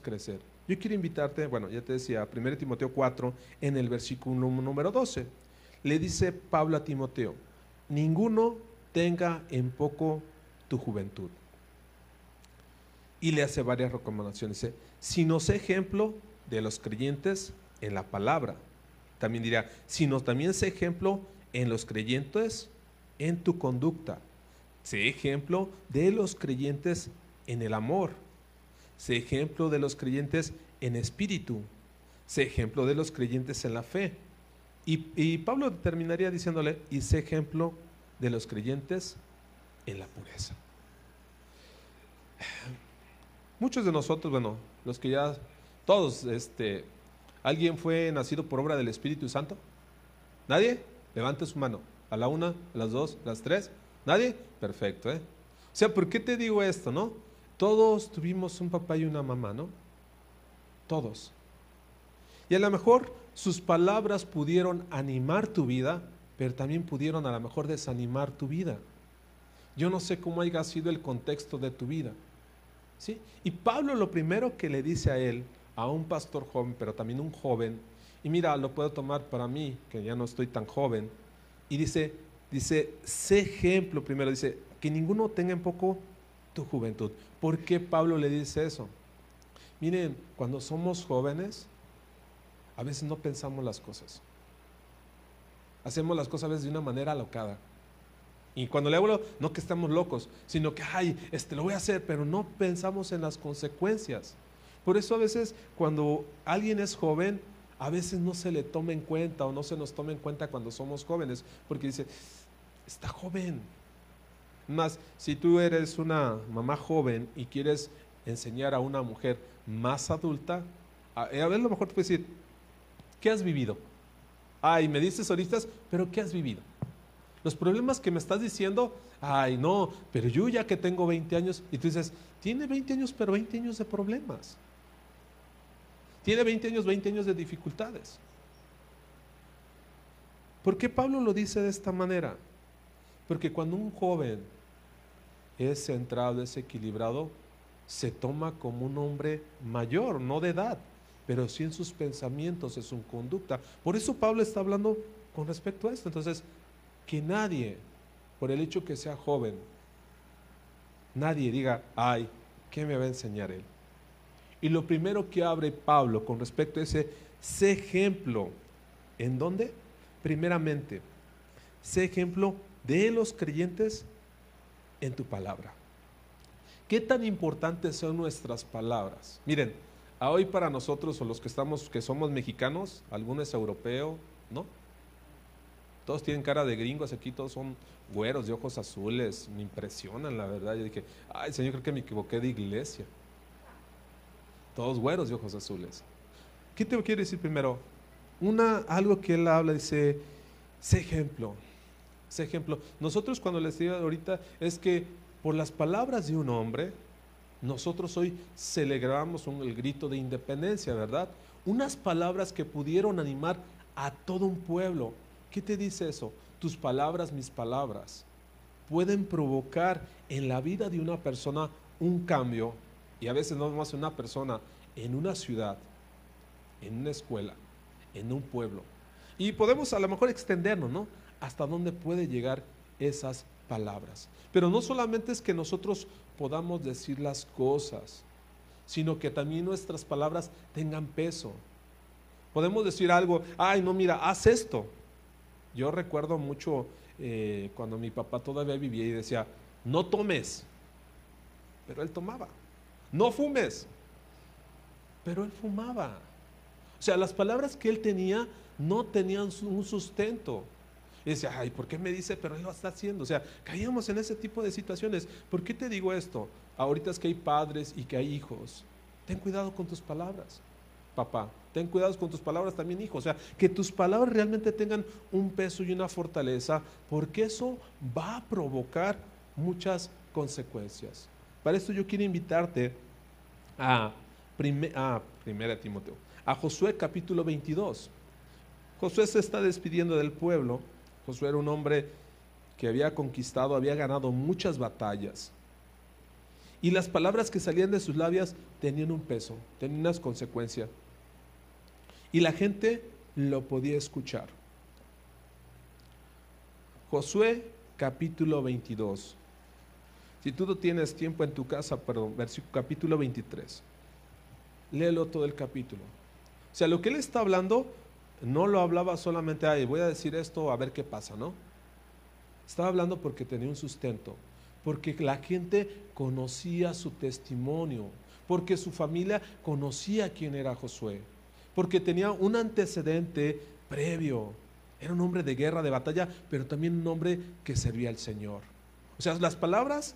crecer. Yo quiero invitarte, bueno, ya te decía, 1 Timoteo 4, en el versículo número 12. Le dice Pablo a Timoteo, ninguno tenga en poco tu juventud. Y le hace varias recomendaciones. Dice, sino sé ejemplo de los creyentes en la palabra. También dirá, sino también sé ejemplo en los creyentes en tu conducta. Sé ejemplo de los creyentes en el amor. Sé ejemplo de los creyentes en espíritu. Sé ejemplo de los creyentes en la fe. Y, y Pablo terminaría diciéndole, y sé ejemplo de los creyentes en la pureza. Muchos de nosotros, bueno, los que ya, todos, este, ¿alguien fue nacido por obra del Espíritu Santo? ¿Nadie? Levante su mano. A la una, a las dos, a las tres. ¿Nadie? Perfecto, ¿eh? O sea, ¿por qué te digo esto, no? Todos tuvimos un papá y una mamá, ¿no? Todos. Y a lo mejor sus palabras pudieron animar tu vida, pero también pudieron a lo mejor desanimar tu vida. Yo no sé cómo haya sido el contexto de tu vida. ¿sí? Y Pablo lo primero que le dice a él, a un pastor joven, pero también un joven, y mira, lo puedo tomar para mí, que ya no estoy tan joven, y dice, dice, sé ejemplo primero, dice, que ninguno tenga en poco tu juventud. ¿Por qué Pablo le dice eso? Miren, cuando somos jóvenes, a veces no pensamos las cosas. Hacemos las cosas a veces de una manera alocada. Y cuando le hablo, no que estamos locos, sino que, ay, este lo voy a hacer, pero no pensamos en las consecuencias. Por eso a veces cuando alguien es joven, a veces no se le toma en cuenta o no se nos toma en cuenta cuando somos jóvenes, porque dice, está joven. Más, si tú eres una mamá joven y quieres enseñar a una mujer más adulta, a, ver, a lo mejor te puedes decir, ¿qué has vivido? Ay, me dices ahorita, pero ¿qué has vivido? Los problemas que me estás diciendo, ay, no, pero yo ya que tengo 20 años, y tú dices, tiene 20 años, pero 20 años de problemas. Tiene 20 años, 20 años de dificultades. ¿Por qué Pablo lo dice de esta manera? Porque cuando un joven es centrado, es equilibrado, se toma como un hombre mayor, no de edad, pero sí en sus pensamientos, en su conducta. Por eso Pablo está hablando con respecto a esto. Entonces, que nadie, por el hecho que sea joven, nadie diga, ay, ¿qué me va a enseñar él? Y lo primero que abre Pablo con respecto a ese, sé ejemplo, ¿en dónde? Primeramente, sé ejemplo de los creyentes en tu palabra. ¿Qué tan importantes son nuestras palabras? Miren, hoy para nosotros o los que estamos, que somos mexicanos, alguno es europeo, ¿no? Todos tienen cara de gringos, aquí todos son güeros de ojos azules, me impresionan la verdad. Yo dije, ay Señor, creo que me equivoqué de iglesia. Todos güeros de ojos azules. ¿Qué te quiere decir primero? Una, algo que él habla, dice, sé ejemplo, sé ejemplo. Nosotros cuando les digo ahorita es que por las palabras de un hombre, nosotros hoy celebramos el grito de independencia, ¿verdad? Unas palabras que pudieron animar a todo un pueblo. ¿Qué te dice eso? Tus palabras, mis palabras, pueden provocar en la vida de una persona un cambio, y a veces no más una persona, en una ciudad, en una escuela, en un pueblo. Y podemos a lo mejor extendernos, ¿no? Hasta dónde puede llegar esas palabras. Pero no solamente es que nosotros podamos decir las cosas, sino que también nuestras palabras tengan peso. Podemos decir algo, ay, no, mira, haz esto. Yo recuerdo mucho eh, cuando mi papá todavía vivía y decía, no tomes, pero él tomaba. No fumes, pero él fumaba. O sea, las palabras que él tenía no tenían un sustento. Y decía, ay, ¿por qué me dice, pero lo está haciendo? O sea, caíamos en ese tipo de situaciones. ¿Por qué te digo esto? Ahorita es que hay padres y que hay hijos. Ten cuidado con tus palabras, papá. Ten cuidado con tus palabras también, hijo. O sea, que tus palabras realmente tengan un peso y una fortaleza, porque eso va a provocar muchas consecuencias. Para esto yo quiero invitarte a, a Primera Timoteo, a Josué capítulo 22. Josué se está despidiendo del pueblo. Josué era un hombre que había conquistado, había ganado muchas batallas. Y las palabras que salían de sus labios tenían un peso, tenían unas consecuencias. Y la gente lo podía escuchar. Josué capítulo 22. Si tú no tienes tiempo en tu casa, perdón, versículo capítulo 23. Léelo todo el capítulo. O sea, lo que él está hablando no lo hablaba solamente, ay, voy a decir esto a ver qué pasa, ¿no? Estaba hablando porque tenía un sustento, porque la gente conocía su testimonio, porque su familia conocía quién era Josué, porque tenía un antecedente previo. Era un hombre de guerra, de batalla, pero también un hombre que servía al Señor. O sea, las palabras,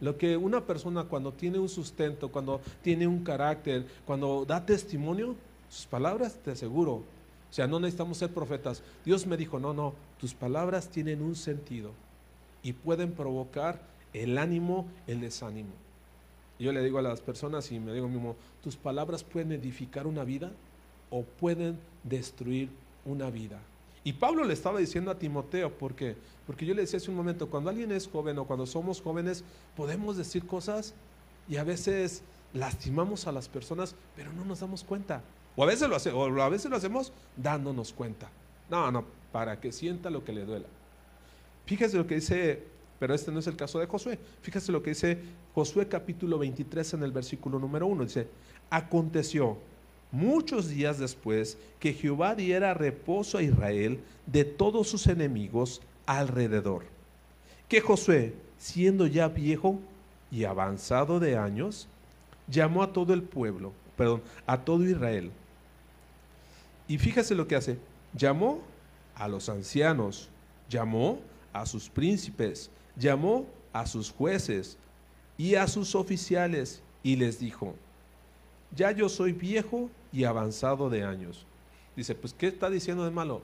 lo que una persona cuando tiene un sustento, cuando tiene un carácter, cuando da testimonio, sus palabras, te aseguro, o sea, no necesitamos ser profetas. Dios me dijo, no, no, tus palabras tienen un sentido y pueden provocar el ánimo, el desánimo. Yo le digo a las personas y me digo mismo, tus palabras pueden edificar una vida o pueden destruir una vida. Y Pablo le estaba diciendo a Timoteo, ¿por qué? Porque yo le decía hace un momento, cuando alguien es joven o cuando somos jóvenes, podemos decir cosas y a veces lastimamos a las personas, pero no nos damos cuenta. O a veces lo, hace, o a veces lo hacemos dándonos cuenta. No, no, para que sienta lo que le duela. Fíjese lo que dice, pero este no es el caso de Josué. Fíjese lo que dice Josué capítulo 23 en el versículo número 1. Dice, aconteció muchos días después que Jehová diera reposo a Israel de todos sus enemigos alrededor. Que Josué, siendo ya viejo y avanzado de años, llamó a todo el pueblo, perdón, a todo Israel. Y fíjese lo que hace. Llamó a los ancianos, llamó a sus príncipes, llamó a sus jueces y a sus oficiales y les dijo, ya yo soy viejo y avanzado de años. Dice, pues ¿qué está diciendo de malo?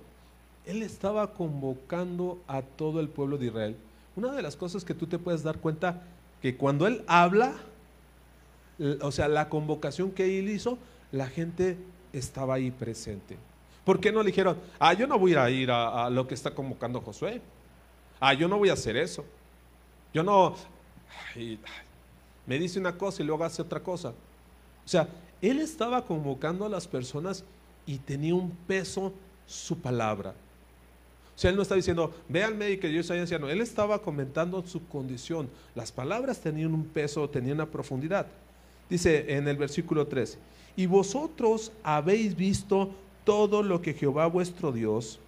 Él estaba convocando a todo el pueblo de Israel. Una de las cosas que tú te puedes dar cuenta, que cuando él habla, o sea, la convocación que él hizo, la gente estaba ahí presente. ¿Por qué no le dijeron, ah, yo no voy a ir a, lo que está convocando Josué? Ah, yo no voy a hacer eso. Yo no, me dice una cosa y luego hace otra cosa. O sea, él estaba convocando a las personas y tenía un peso su palabra. O sea, él no estaba diciendo, ve al médico yo soy anciano. Él estaba comentando su condición. Las palabras tenían un peso, tenían una profundidad. Dice en el versículo 3, y vosotros habéis visto todo lo que Jehová vuestro Dios,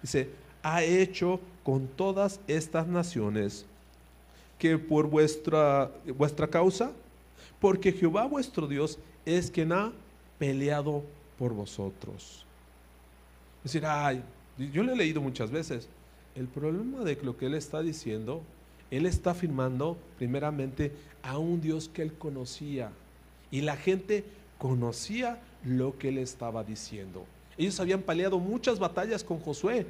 dice, ha hecho con todas estas naciones que por vuestra, vuestra causa, porque Jehová vuestro Dios es quien ha peleado por vosotros. Es decir, ay, yo le he leído muchas veces. El problema de lo que él está diciendo, él está afirmando primeramente a un Dios que él conocía. Y la gente conocía lo que él estaba diciendo. Ellos habían peleado muchas batallas con Josué.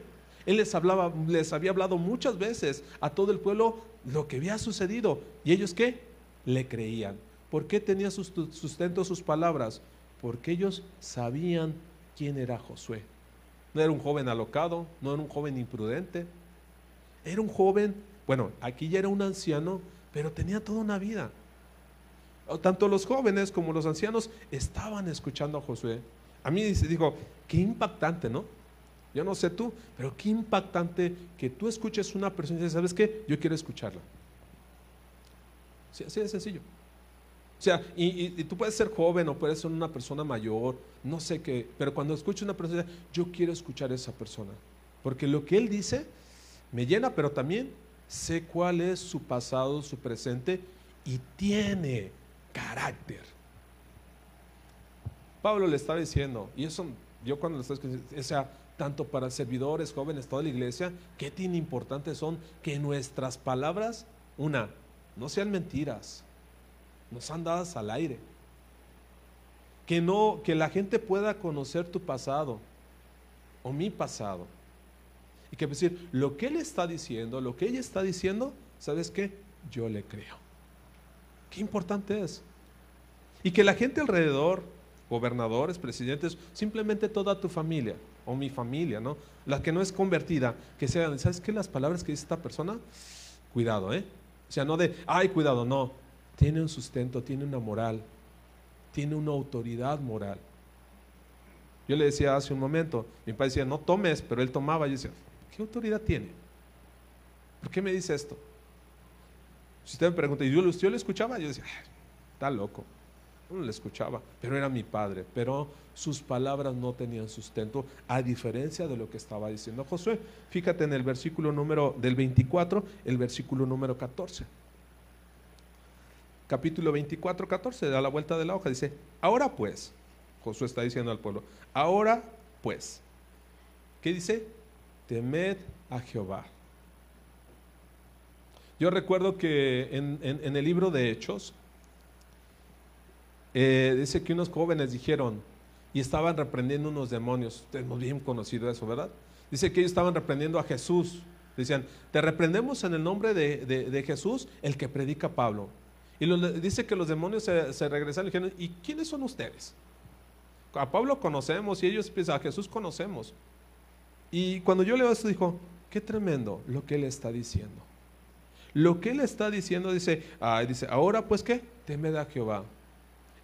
Él les, hablaba, les había hablado muchas veces a todo el pueblo lo que había sucedido. ¿Y ellos qué? Le creían. ¿Por qué tenía sustento sus palabras? Porque ellos sabían quién era Josué. No era un joven alocado, no era un joven imprudente. Era un joven, bueno, aquí ya era un anciano, pero tenía toda una vida. Tanto los jóvenes como los ancianos estaban escuchando a Josué. A mí dijo, qué impactante, ¿no? Yo no sé tú, pero qué impactante que tú escuches una persona y dices, ¿sabes qué? Yo quiero escucharla. así de sencillo. O sea, y, tú puedes ser joven o puedes ser una persona mayor, no sé qué, pero cuando escucho una persona, yo quiero escuchar a esa persona. Porque lo que él dice me llena, pero también sé cuál es su pasado, su presente y tiene carácter. Pablo le está diciendo, y eso yo cuando le estoy diciendo, o sea, tanto para servidores, jóvenes, toda la iglesia, qué tan importantes son que nuestras palabras, una, no sean mentiras, no sean dadas al aire. Que no, que la gente pueda conocer tu pasado o mi pasado. Y que decir, lo que él está diciendo, lo que ella está diciendo, ¿sabes qué? Yo le creo. Qué importante es. Y que la gente alrededor, gobernadores, presidentes, simplemente toda tu familia o mi familia, ¿no? La que no es convertida, que sean, ¿sabes qué? Las palabras que dice esta persona, cuidado, ¿eh? O sea, no de, ay, cuidado, no tiene un sustento, tiene una moral, tiene una autoridad moral. Yo le decía hace un momento, mi padre decía, no tomes, pero él tomaba. Yo decía, ¿qué autoridad tiene? ¿Por qué me dice esto? Si usted me pregunta, y yo, yo le escuchaba, yo decía, está loco. No le escuchaba, pero era mi padre. Pero sus palabras no tenían sustento, a diferencia de lo que estaba diciendo Josué. Fíjate en el versículo número del 24, el versículo número 14. Capítulo 24, 14, da la vuelta de la hoja, dice, ahora pues, Josué está diciendo al pueblo, ahora pues, ¿qué dice? Temed a Jehová yo recuerdo que en, el libro de Hechos, eh, dice que unos jóvenes dijeron, y estaban reprendiendo unos demonios, muy bien conocido eso, ¿verdad? Dice que ellos estaban reprendiendo a Jesús. Decían, te reprendemos en el nombre de, Jesús, el que predica Pablo. Y dice que los demonios se, regresaron y dijeron, ¿y quiénes son ustedes? A Pablo conocemos y ellos piensan, a Jesús conocemos. Y cuando yo leo esto, dijo, qué tremendo lo que él está diciendo. Lo que él está diciendo dice, dice, ahora pues qué, temed a Jehová.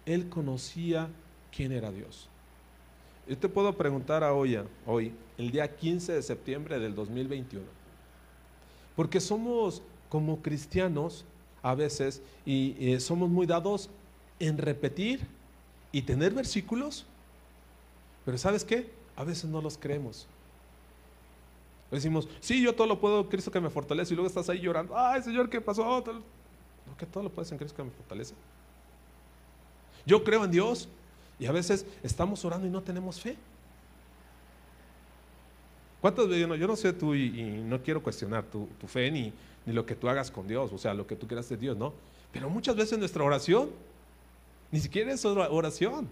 Él conocía quién era Dios. Yo te puedo preguntar a hoy, hoy, el día 15 de septiembre del 2021, porque somos como cristianos a veces y eh, somos muy dados en repetir y tener versículos, pero ¿sabes qué? A veces no los creemos. Decimos, sí, yo todo lo puedo, Cristo que me fortalece, y luego estás ahí llorando, ay Señor, ¿qué pasó? No, que todo lo puedes en Cristo que me fortalece. Yo creo en Dios y a veces estamos orando y no tenemos fe. ¿Cuántas veces? Yo no sé tú y, no quiero cuestionar tu, fe ni, ni, lo que tú hagas con Dios, o sea, lo que tú quieras de Dios, ¿no? Pero muchas veces nuestra oración ni siquiera es oración.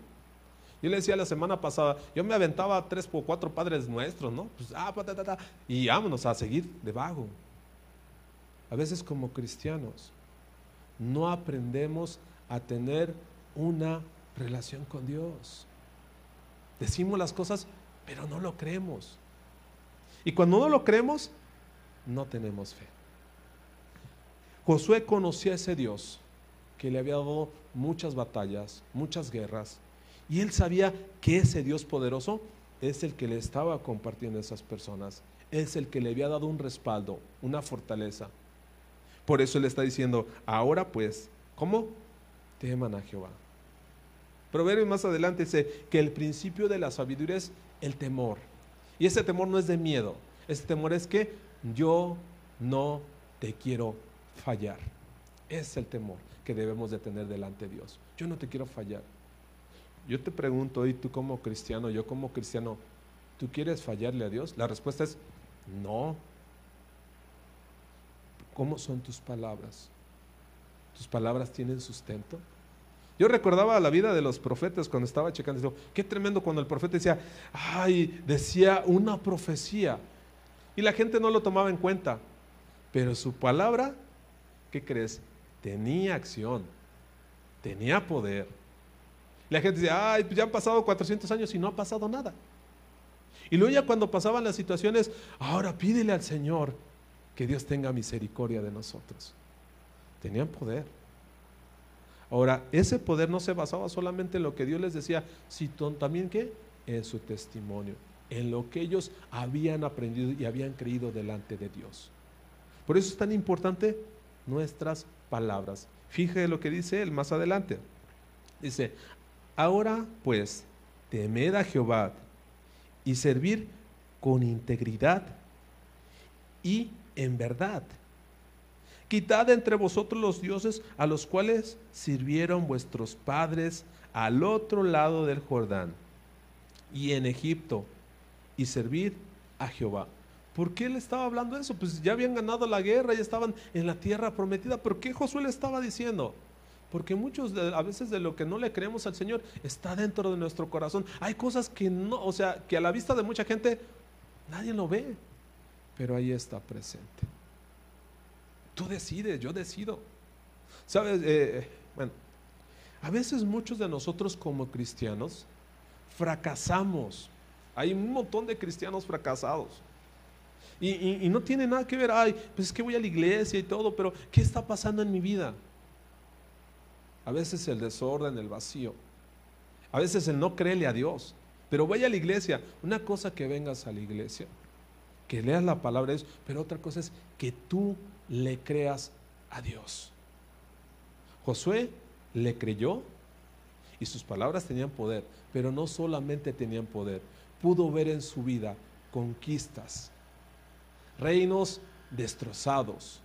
Yo le decía la semana pasada, yo me aventaba tres o cuatro padres nuestros, ¿no? Pues, ah, y vámonos a seguir debajo. A veces como cristianos no aprendemos a tener una relación con Dios. Decimos las cosas, pero no lo creemos. Y cuando no lo creemos, no tenemos fe. Josué conocía a ese Dios que le había dado muchas batallas, muchas guerras, y él sabía que ese Dios poderoso es el que le estaba compartiendo a esas personas, es el que le había dado un respaldo, una fortaleza. Por eso él está diciendo, ahora pues, ¿cómo? Teman a Jehová. Proverbio más adelante dice que el principio de la sabiduría es el temor. Y ese temor no es de miedo, ese temor es que yo no te quiero fallar. Es el temor que debemos de tener delante de Dios. Yo no te quiero fallar. Yo te pregunto hoy, tú como cristiano, yo como cristiano, ¿tú quieres fallarle a Dios? La respuesta es no. ¿Cómo son tus palabras? ¿Tus palabras tienen sustento? Yo recordaba la vida de los profetas cuando estaba checando. Digo, qué tremendo cuando el profeta decía, ay, decía una profecía. Y la gente no lo tomaba en cuenta. Pero su palabra, ¿qué crees? Tenía acción, tenía poder. La gente dice, ay, pues ya han pasado 400 años y no ha pasado nada. Y luego ya cuando pasaban las situaciones, ahora pídele al Señor que Dios tenga misericordia de nosotros. Tenían poder. Ahora, ese poder no se basaba solamente en lo que Dios les decía, sino también qué? En su testimonio, en lo que ellos habían aprendido y habían creído delante de Dios. Por eso es tan importante nuestras palabras. Fíjese lo que dice él más adelante. Dice, Ahora pues, temed a Jehová y servir con integridad y en verdad. Quitad entre vosotros los dioses a los cuales sirvieron vuestros padres al otro lado del Jordán y en Egipto y servir a Jehová. ¿Por qué le estaba hablando eso? Pues ya habían ganado la guerra, ya estaban en la tierra prometida. ¿Por qué Josué le estaba diciendo? Porque muchos a veces de lo que no le creemos al Señor está dentro de nuestro corazón. Hay cosas que no, o sea, que a la vista de mucha gente nadie lo ve, pero ahí está presente. Tú decides, yo decido. Sabes, eh, bueno, a veces muchos de nosotros como cristianos fracasamos. Hay un montón de cristianos fracasados. Y, y no tiene nada que ver, ay, pues es que voy a la iglesia y todo, pero ¿qué está pasando en mi vida? A veces el desorden, el vacío, a veces el no creerle a Dios. Pero vaya a la iglesia, una cosa que vengas a la iglesia, que leas la palabra de Dios, pero otra cosa es que tú le creas a Dios. Josué le creyó y sus palabras tenían poder, pero no solamente tenían poder, pudo ver en su vida conquistas, reinos destrozados,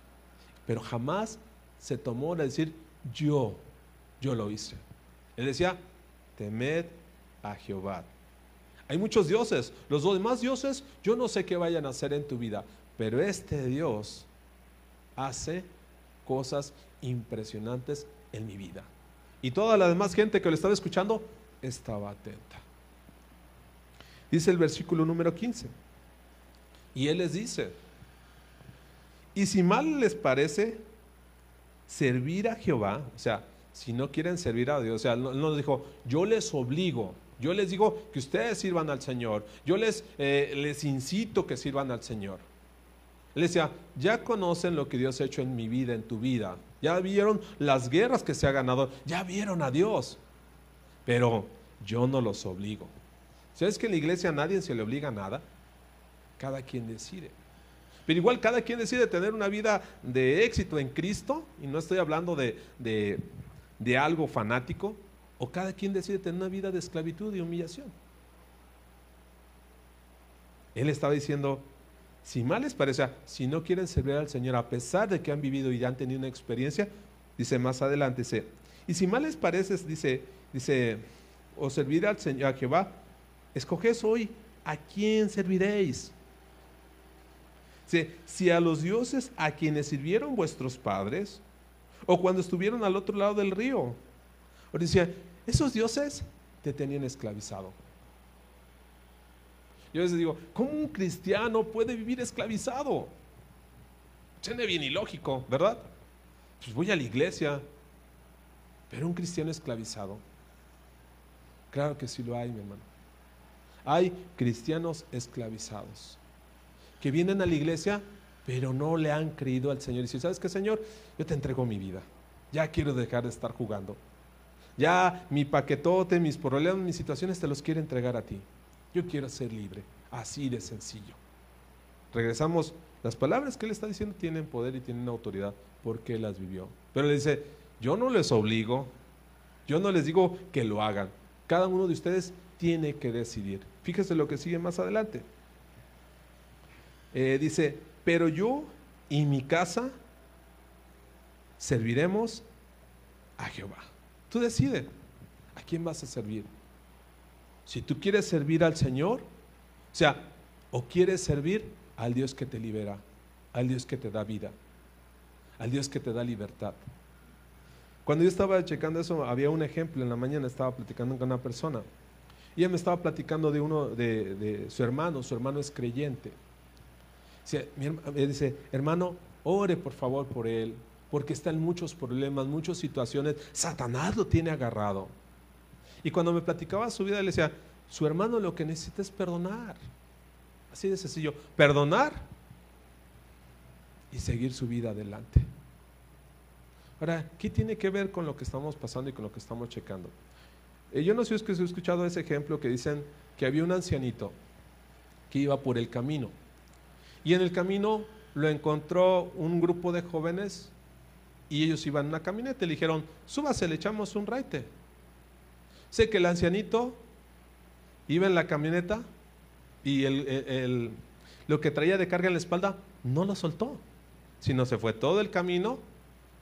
pero jamás se tomó de decir yo, yo lo hice. Él decía, temed a Jehová. Hay muchos dioses, los demás dioses yo no sé qué vayan a hacer en tu vida, pero este Dios hace cosas impresionantes en mi vida. Y toda la demás gente que lo estaba escuchando estaba atenta. Dice el versículo número 15. Y él les dice, y si mal les parece servir a Jehová, o sea, si no quieren servir a Dios, o sea, no, nos dijo, yo les obligo, yo les digo que ustedes sirvan al Señor, yo les, eh, les incito que sirvan al Señor. Él decía, ya conocen lo que Dios ha hecho en mi vida, en tu vida, ya vieron las guerras que se ha ganado, ya vieron a Dios, pero yo no los obligo. ¿Sabes que en la iglesia a nadie se le obliga nada? Cada quien decide. Pero igual cada quien decide tener una vida de éxito en Cristo, y no estoy hablando de, algo fanático, o cada quien decide tener una vida de esclavitud y humillación. Él estaba diciendo, si mal les parece, si no quieren servir al Señor a pesar de que han vivido y han tenido una experiencia, dice más adelante, dice, y si mal les parece, dice, dice, o servir al Señor, a Jehová, escoges hoy a quién serviréis. Si a los dioses a quienes sirvieron vuestros padres, o cuando estuvieron al otro lado del río, o decía, esos dioses te tenían esclavizado. Yo a veces digo, ¿cómo un cristiano puede vivir esclavizado? Suena bien ilógico, ¿verdad? Pues voy a la iglesia, pero un cristiano esclavizado. Claro que sí lo hay, mi hermano. Hay cristianos esclavizados que vienen a la iglesia, pero no le han creído al Señor. Y dicen, ¿sabes qué, Señor? Yo te entrego mi vida. Ya quiero dejar de estar jugando. Ya mi paquetote, mis problemas, mis situaciones te los quiero entregar a ti. Yo quiero ser libre. Así de sencillo. Regresamos. Las palabras que él está diciendo tienen poder y tienen autoridad porque las vivió. Pero le dice, yo no les obligo, yo no les digo que lo hagan. Cada uno de ustedes tiene que decidir. Fíjese lo que sigue más adelante. Eh, dice, pero yo y mi casa serviremos a Jehová. Tú decides a quién vas a servir. Si tú quieres servir al Señor, o sea, o quieres servir al Dios que te libera, al Dios que te da vida, al Dios que te da libertad. Cuando yo estaba checando eso, había un ejemplo en la mañana, estaba platicando con una persona. Y ella me estaba platicando de uno, de, su hermano, su hermano es creyente. Dice, dice, hermano, ore por favor por él, porque está en muchos problemas, muchas situaciones. Satanás lo tiene agarrado. Y cuando me platicaba su vida, le decía, su hermano lo que necesita es perdonar. Así de sencillo, perdonar y seguir su vida adelante. Ahora, ¿qué tiene que ver con lo que estamos pasando y con lo que estamos checando? Eh, yo no sé si es que he escuchado ese ejemplo que dicen que había un ancianito que iba por el camino y en el camino lo encontró un grupo de jóvenes y ellos iban en una camioneta y le dijeron, súbase, le echamos un raite. Sé que el ancianito iba en la camioneta y el, lo que traía de carga en la espalda no lo soltó, sino se fue todo el camino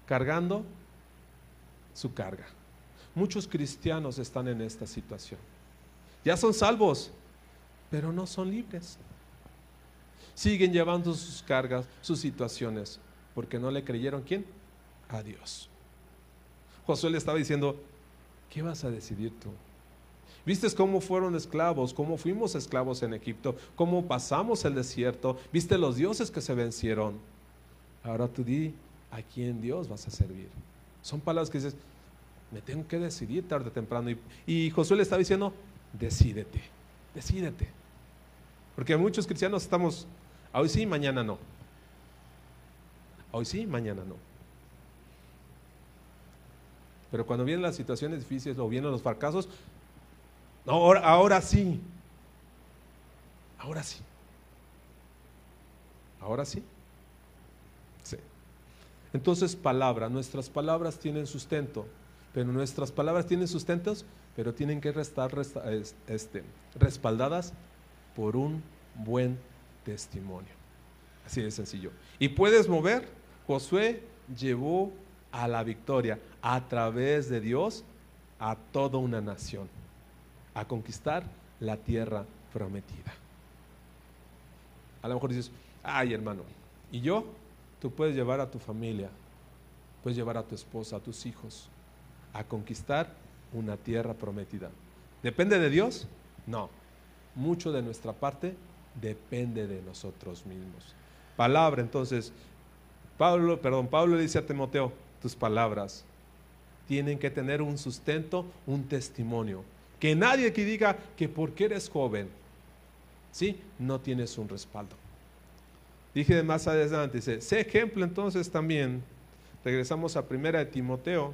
cargando su carga. Muchos cristianos están en esta situación. Ya son salvos, pero no son libres. Siguen llevando sus cargas, sus situaciones, porque no le creyeron quién? A Dios. Josué le estaba diciendo, ¿qué vas a decidir tú? ¿Viste cómo fueron esclavos? ¿Cómo fuimos esclavos en Egipto? ¿Cómo pasamos el desierto? ¿Viste los dioses que se vencieron? Ahora tú di a quién Dios vas a servir. Son palabras que dices, me tengo que decidir tarde o temprano. Y, Josué le estaba diciendo, decídete, decídete. Porque muchos cristianos estamos, hoy sí, mañana no. Hoy sí, mañana no. Pero cuando vienen las situaciones difíciles o vienen los fracasos, ahora, sí. Ahora sí. Ahora sí. Sí. Entonces, palabra, nuestras palabras tienen sustento, pero nuestras palabras tienen sustentos, pero tienen que estar este, respaldadas por un buen testimonio. Así de sencillo. Y puedes mover, Josué llevó a la victoria a través de Dios a toda una nación, a conquistar la tierra prometida. A lo mejor dices, ay hermano, ¿y yo? Tú puedes llevar a tu familia, puedes llevar a tu esposa, a tus hijos, a conquistar una tierra prometida. ¿Depende de Dios? No. Mucho de nuestra parte depende de nosotros mismos. Palabra, entonces, Pablo, perdón, Pablo dice a Timoteo, tus palabras tienen que tener un sustento, un testimonio. Que nadie que diga que porque eres joven, ¿sí? No tienes un respaldo. Dije más adelante, dice, sé ejemplo entonces también, regresamos a primera de Timoteo,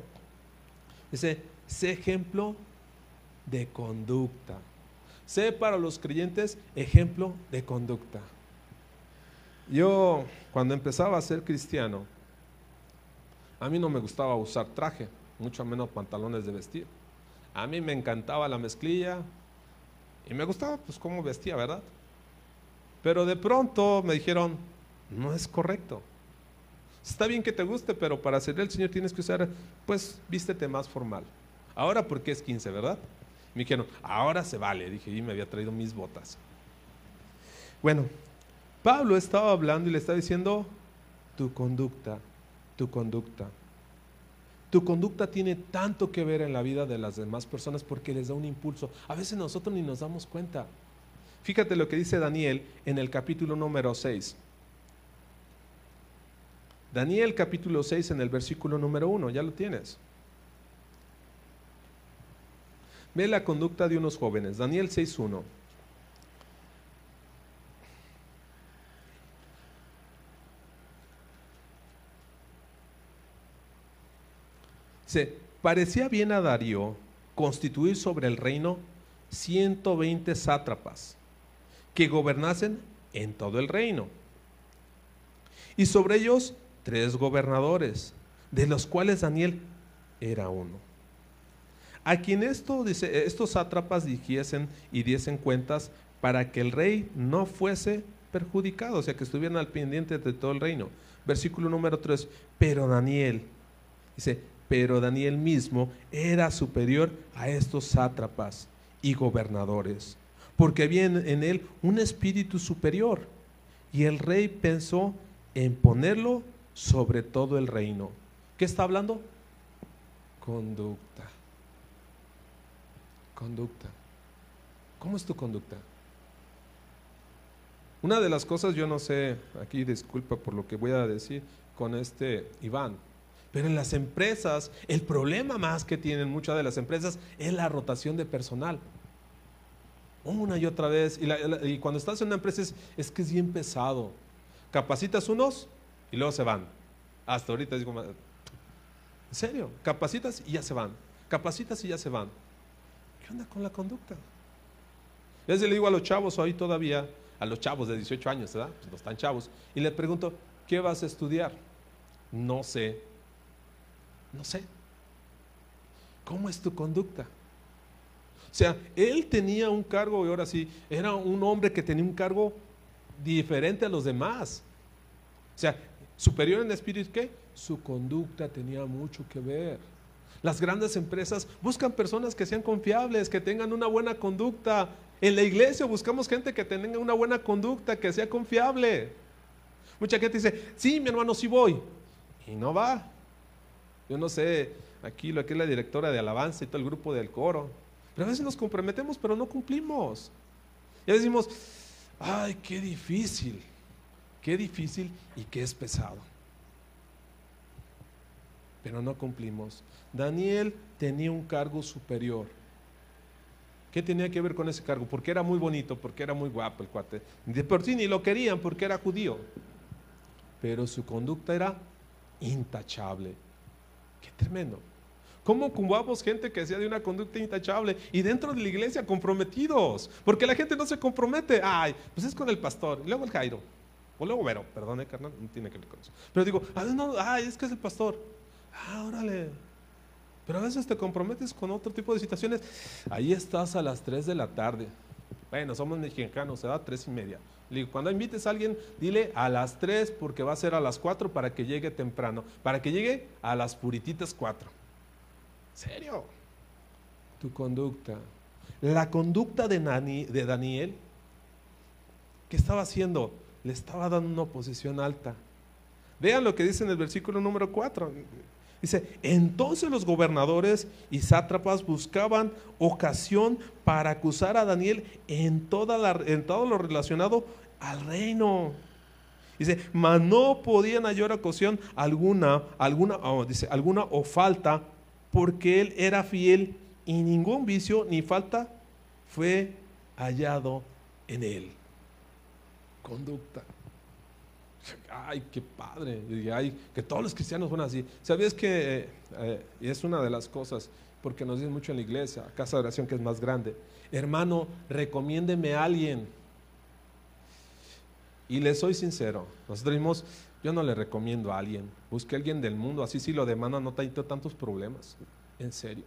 dice, sé ejemplo de conducta. Sé para los creyentes ejemplo de conducta. Yo, cuando empezaba a ser cristiano, a mí no me gustaba usar traje, mucho menos pantalones de vestir. A mí me encantaba la mezclilla y me gustaba pues cómo vestía, ¿verdad? Pero de pronto me dijeron, no es correcto. Está bien que te guste, pero para servir al Señor tienes que usar, pues vístete más formal. Ahora porque es 15, ¿verdad? Me dijeron, ahora se vale. Dije, y me había traído mis botas. Bueno, Pablo estaba hablando y le estaba diciendo, tu conducta, tu conducta. Tu conducta tiene tanto que ver en la vida de las demás personas porque les da un impulso. A veces nosotros ni nos damos cuenta. Fíjate lo que dice Daniel en el capítulo número 6. Daniel capítulo 6 en el versículo número 1, ya lo tienes. Ve la conducta de unos jóvenes. Daniel 6.1. Se parecía bien a Darío constituir sobre el reino 120 sátrapas que gobernasen en todo el reino. Y sobre ellos tres gobernadores, de los cuales Daniel era uno a quien esto, dice, estos sátrapas dijesen y diesen cuentas para que el rey no fuese perjudicado, o sea, que estuvieran al pendiente de todo el reino. Versículo número 3, pero Daniel, dice, pero Daniel mismo era superior a estos sátrapas y gobernadores, porque había en él un espíritu superior, y el rey pensó en ponerlo sobre todo el reino. ¿Qué está hablando? Conducta. Conducta. ¿Cómo es tu conducta? Una de las cosas, yo no sé, aquí disculpa por lo que voy a decir con este Iván, pero en las empresas, el problema más que tienen muchas de las empresas es la rotación de personal. Una y otra vez. Y, cuando estás en una empresa es, es, que es bien pesado. Capacitas unos y luego se van. Hasta ahorita digo, en serio, capacitas y ya se van. Capacitas y ya se van. ¿Qué onda con la conducta? Ya le digo a los chavos hoy todavía, a los chavos de 18 años, ¿verdad? Pues no están chavos. Y le pregunto, ¿qué vas a estudiar? No sé. No sé. ¿Cómo es tu conducta? O sea, él tenía un cargo, y ahora sí, era un hombre que tenía un cargo diferente a los demás. O sea, superior en espíritu, ¿qué? Su conducta tenía mucho que ver. Las grandes empresas buscan personas que sean confiables, que tengan una buena conducta. En la iglesia buscamos gente que tenga una buena conducta, que sea confiable. Mucha gente dice, sí, mi hermano, sí voy. Y no va. Yo no sé, aquí lo que es la directora de alabanza y todo el grupo del coro. Pero a veces nos comprometemos, pero no cumplimos. Ya decimos, ay, qué difícil, qué difícil y qué es pesado pero no cumplimos. Daniel tenía un cargo superior. ¿Qué tenía que ver con ese cargo? Porque era muy bonito, porque era muy guapo el cuate. De por sí ni lo querían porque era judío. Pero su conducta era intachable. Qué tremendo. ¿Cómo cubamos gente que sea de una conducta intachable y dentro de la iglesia comprometidos? Porque la gente no se compromete. Ay, pues es con el pastor, luego el Jairo, o luego Vero, perdone, carnal, no tiene que ver con eso. Pero digo, ah, no, ay, es que es el pastor. Ah, órale. Pero a veces te comprometes con otro tipo de situaciones. Ahí estás a las 3 de la tarde. Bueno, somos mexicanos, se da tres y media. Cuando invites a alguien, dile a las 3 porque va a ser a las 4 para que llegue temprano, para que llegue a las purititas 4. ¿Serio? Tu conducta. La conducta de, de Daniel, ¿qué estaba haciendo? Le estaba dando una posición alta. Vean lo que dice en el versículo número 4. Dice, entonces los gobernadores y sátrapas buscaban ocasión para acusar a Daniel en, toda en todo lo relacionado al reino. Dice, mas no podían hallar ocasión alguna, alguna, oh, dice, alguna o falta, porque él era fiel y ningún vicio ni falta fue hallado en él. Conducta ay, qué padre, ay, que todos los cristianos son así. ¿Sabías que eh, eh, es una de las cosas, porque nos dicen mucho en la iglesia, casa de oración que es más grande, hermano, recomiéndeme a alguien. Y le soy sincero, nosotros dimos, yo no le recomiendo a alguien, busque a alguien del mundo, así si lo demanda no hay tantos problemas, en serio.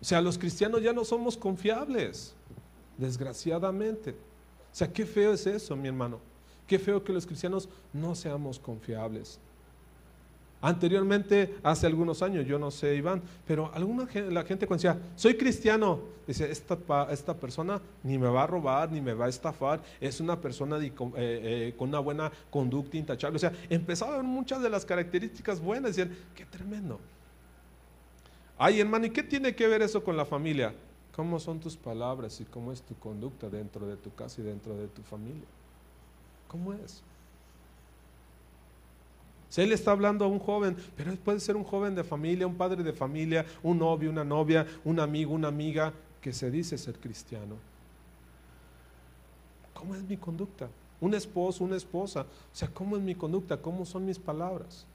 O sea, los cristianos ya no somos confiables, desgraciadamente. O sea, qué feo es eso, mi hermano. Qué feo que los cristianos no seamos confiables. Anteriormente, hace algunos años, yo no sé, Iván, pero alguna la gente cuando decía, soy cristiano, dice, esta, esta persona ni me va a robar, ni me va a estafar, es una persona eh, eh, con una buena conducta intachable. O sea, empezaban muchas de las características buenas, decían, qué tremendo. Ay, hermano, ¿y qué tiene que ver eso con la familia? ¿Cómo son tus palabras y cómo es tu conducta dentro de tu casa y dentro de tu familia? ¿Cómo es? Si él está hablando a un joven, pero puede ser un joven de familia, un padre de familia, un novio, una novia, un amigo, una amiga que se dice ser cristiano. ¿Cómo es mi conducta? Un esposo, una esposa. O sea, ¿cómo es mi conducta? ¿Cómo son mis palabras?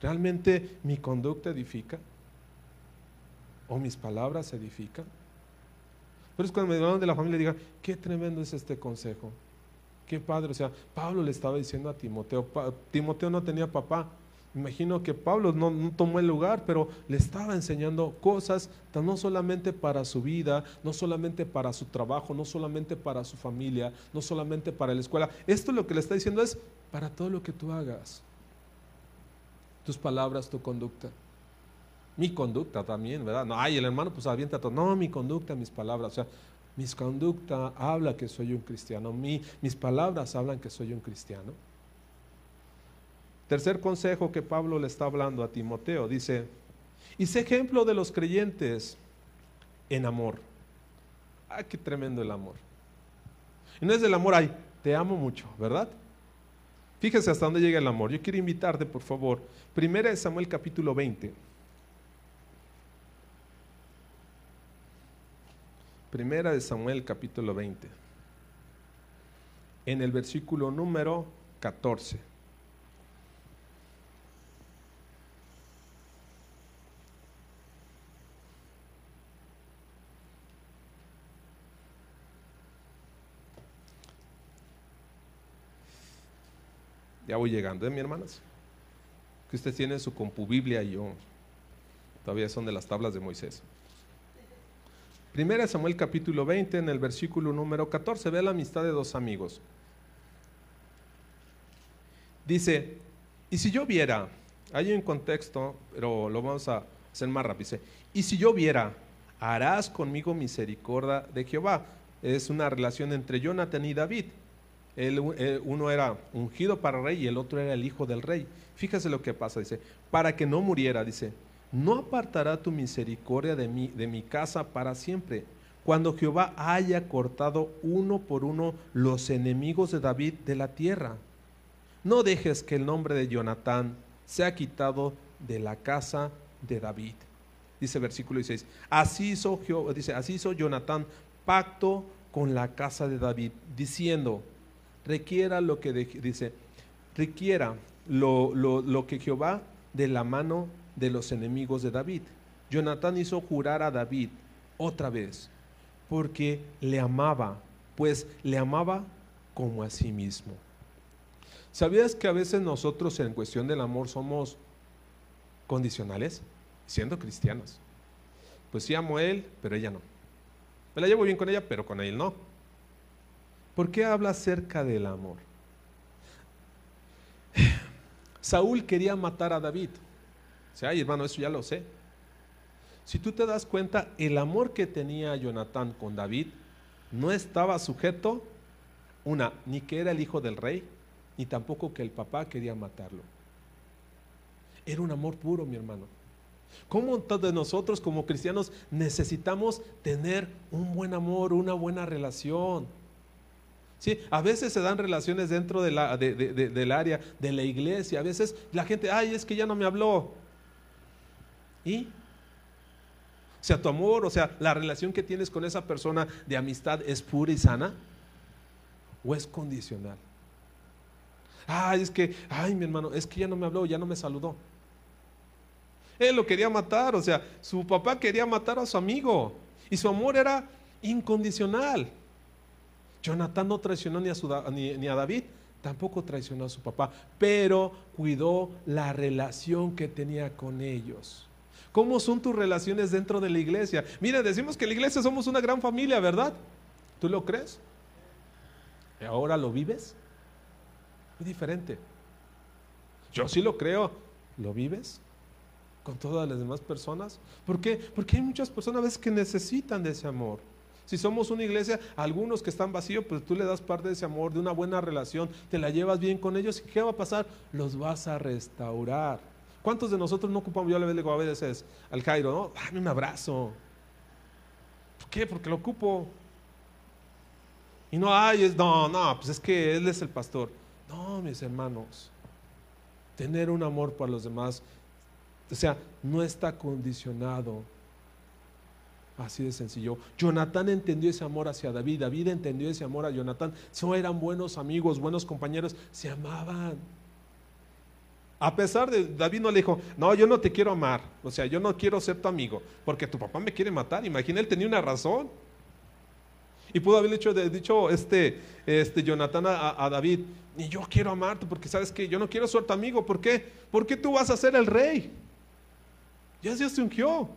¿Realmente mi conducta edifica? ¿O mis palabras edifican? Pero es cuando me hablan de la familia, diga, qué tremendo es este consejo. Qué padre, o sea, Pablo le estaba diciendo a Timoteo, Timoteo no tenía papá. Imagino que Pablo no, tomó el lugar, pero le estaba enseñando cosas no solamente para su vida, no solamente para su trabajo, no solamente para su familia, no solamente para la escuela. Esto lo que le está diciendo es para todo lo que tú hagas. Tus palabras, tu conducta. Mi conducta también, ¿verdad? No, ay, el hermano pues avienta todo. No, mi conducta, mis palabras. O sea, mis conducta habla que soy un cristiano. mis palabras hablan que soy un cristiano. Tercer consejo que Pablo le está hablando a Timoteo. Dice, y sé ejemplo de los creyentes en amor. Ah, qué tremendo el amor. Y no es el amor, ay, te amo mucho, ¿verdad? Fíjese hasta dónde llega el amor. Yo quiero invitarte, por favor. Primera de Samuel capítulo 20. Primera de Samuel capítulo 20. En el versículo número 14. Ya voy llegando, ¿eh, mi hermanas? Que ustedes tienen su compu Biblia y yo todavía son de las tablas de Moisés. Primera Samuel capítulo 20 en el versículo número 14, ve la amistad de dos amigos. Dice, y si yo viera, hay un contexto, pero lo vamos a hacer más rápido. Dice, y si yo viera, harás conmigo misericordia de Jehová. Es una relación entre Jonathan y David. uno era ungido para rey y el otro era el hijo del rey. Fíjese lo que pasa, dice, para que no muriera, dice, no apartará tu misericordia de mi, de mi casa para siempre. Cuando Jehová haya cortado uno por uno los enemigos de David de la tierra. No dejes que el nombre de Jonatán sea quitado de la casa de David. Dice versículo 16. Así hizo, dice, así hizo Jonatán pacto con la casa de David, diciendo, requiera lo que dice, requiera lo, lo, lo que Jehová de la mano de los enemigos de David. Jonatán hizo jurar a David otra vez, porque le amaba, pues le amaba como a sí mismo. ¿Sabías que a veces nosotros en cuestión del amor somos condicionales, siendo cristianos? Pues sí amo a él, pero ella no. Me la llevo bien con ella, pero con él no. ¿Por qué habla acerca del amor? Saúl quería matar a David. Sea, ay hermano, eso ya lo sé. Si tú te das cuenta, el amor que tenía Jonatán con David no estaba sujeto, una, ni que era el hijo del rey, ni tampoco que el papá quería matarlo. Era un amor puro, mi hermano. ¿Cómo todos nosotros como cristianos necesitamos tener un buen amor, una buena relación? ¿Sí? A veces se dan relaciones dentro del área de la iglesia. A veces la gente, ay, es que ya no me habló. ¿Y? O sea, tu amor, o sea, la relación que tienes con esa persona de amistad es pura y sana o es condicional. Ay, es que, ay, mi hermano, es que ya no me habló, ya no me saludó. Él lo quería matar, o sea, su papá quería matar a su amigo y su amor era incondicional. Jonathan no traicionó ni a, ni a David, tampoco traicionó a su papá, pero cuidó la relación que tenía con ellos. ¿Cómo son tus relaciones dentro de la iglesia? Mira, decimos que la iglesia somos una gran familia, ¿verdad? ¿Tú lo crees? ¿Ahora lo vives? Es diferente. Yo sí lo creo. ¿Lo vives? con todas las demás personas? ¿Por qué? Porque hay muchas personas a veces que necesitan de ese amor. Si somos una iglesia, algunos que están vacíos, pues tú le das parte de ese amor, de una buena relación, te la llevas bien con ellos y ¿qué va a pasar? Los vas a restaurar. ¿Cuántos de nosotros no ocupamos? Yo le digo a veces al Jairo, ¿no? Dame un abrazo. ¿Por qué? Porque lo ocupo. Y no, ay, no, no, pues es que él es el pastor. No, mis hermanos, tener un amor para los demás o sea, no está condicionado. Así de sencillo. Jonatán entendió ese amor hacia David, David entendió ese amor a Jonatán. So eran buenos amigos, buenos compañeros, se amaban. A pesar de, David no le dijo, no, yo no te quiero amar, o sea, yo no quiero ser tu amigo, porque tu papá me quiere matar. Imagina, él tenía una razón. Y pudo haber dicho, dicho este, este Jonatán a, David, y yo quiero amarte, porque sabes que yo no quiero ser tu amigo, ¿por qué? Porque tú vas a ser el rey. Ya Dios te ungió.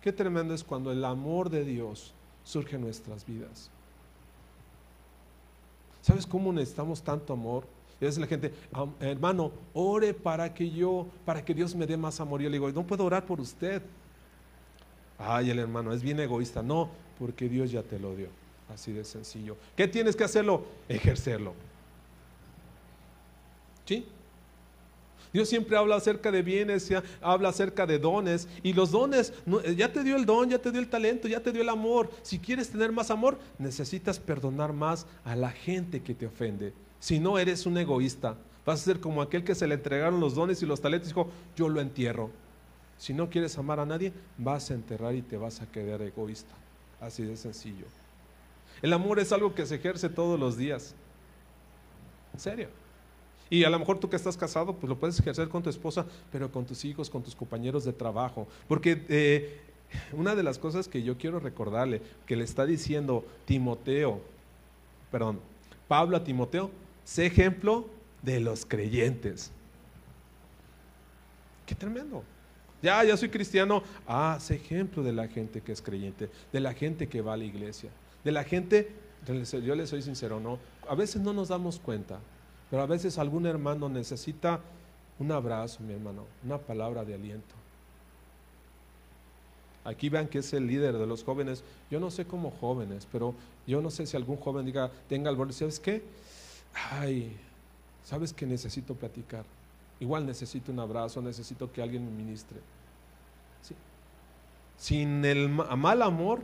Qué tremendo es cuando el amor de Dios surge en nuestras vidas. ¿Sabes cómo necesitamos tanto amor? Y la gente, hermano, ore para que yo, para que Dios me dé más amor. Yo le digo, no puedo orar por usted. Ay, el hermano es bien egoísta. No, porque Dios ya te lo dio. Así de sencillo. ¿Qué tienes que hacerlo? Ejercerlo. ¿Sí? Dios siempre habla acerca de bienes, habla acerca de dones. Y los dones, ya te dio el don, ya te dio el talento, ya te dio el amor. Si quieres tener más amor, necesitas perdonar más a la gente que te ofende. Si no, eres un egoísta. Vas a ser como aquel que se le entregaron los dones y los talentos y dijo, yo lo entierro. Si no quieres amar a nadie, vas a enterrar y te vas a quedar egoísta. Así de sencillo. El amor es algo que se ejerce todos los días. En serio. Y a lo mejor tú que estás casado, pues lo puedes ejercer con tu esposa, pero con tus hijos, con tus compañeros de trabajo. Porque eh, una de las cosas que yo quiero recordarle, que le está diciendo Timoteo, perdón, Pablo a Timoteo, sé ejemplo de los creyentes. Qué tremendo. Ya, ya soy cristiano. Ah, sé ejemplo de la gente que es creyente, de la gente que va a la iglesia, de la gente, yo le soy sincero, ¿no? A veces no nos damos cuenta pero a veces algún hermano necesita un abrazo, mi hermano, una palabra de aliento. Aquí vean que es el líder de los jóvenes. Yo no sé cómo jóvenes, pero yo no sé si algún joven diga, tenga algo, ¿sabes qué? Ay, sabes que necesito platicar. Igual necesito un abrazo, necesito que alguien me ministre. Sin el mal amor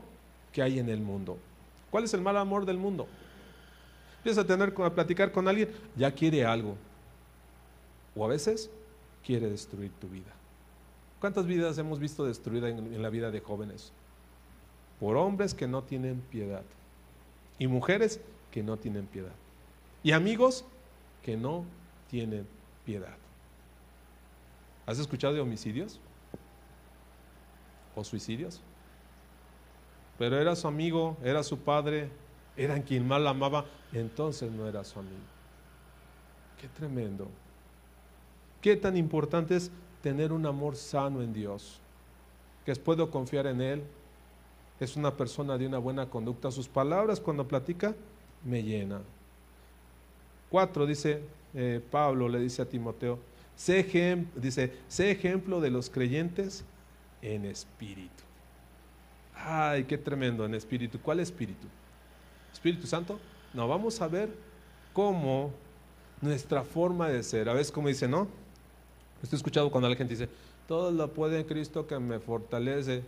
que hay en el mundo. ¿Cuál es el mal amor del mundo? Empieza a tener a platicar con alguien, ya quiere algo. O a veces quiere destruir tu vida. ¿Cuántas vidas hemos visto destruidas en, la vida de jóvenes? Por hombres que no tienen piedad. Y mujeres que no tienen piedad y amigos que no tienen piedad. ¿Has escuchado de homicidios? ¿O suicidios? Pero era su amigo, era su padre, eran quien más amaba, entonces no era su amigo. Qué tremendo. Qué tan importante es tener un amor sano en Dios, que puedo confiar en Él. Es una persona de una buena conducta. Sus palabras cuando platica me llenan. 4 dice eh, Pablo, le dice a Timoteo, sé dice, sé ejemplo de los creyentes en espíritu. Ay, qué tremendo, en espíritu. ¿Cuál espíritu? Espíritu Santo. No, vamos a ver cómo nuestra forma de ser. A veces como dice, ¿no? Estoy escuchado cuando la gente dice, todo lo puede Cristo que me fortalece.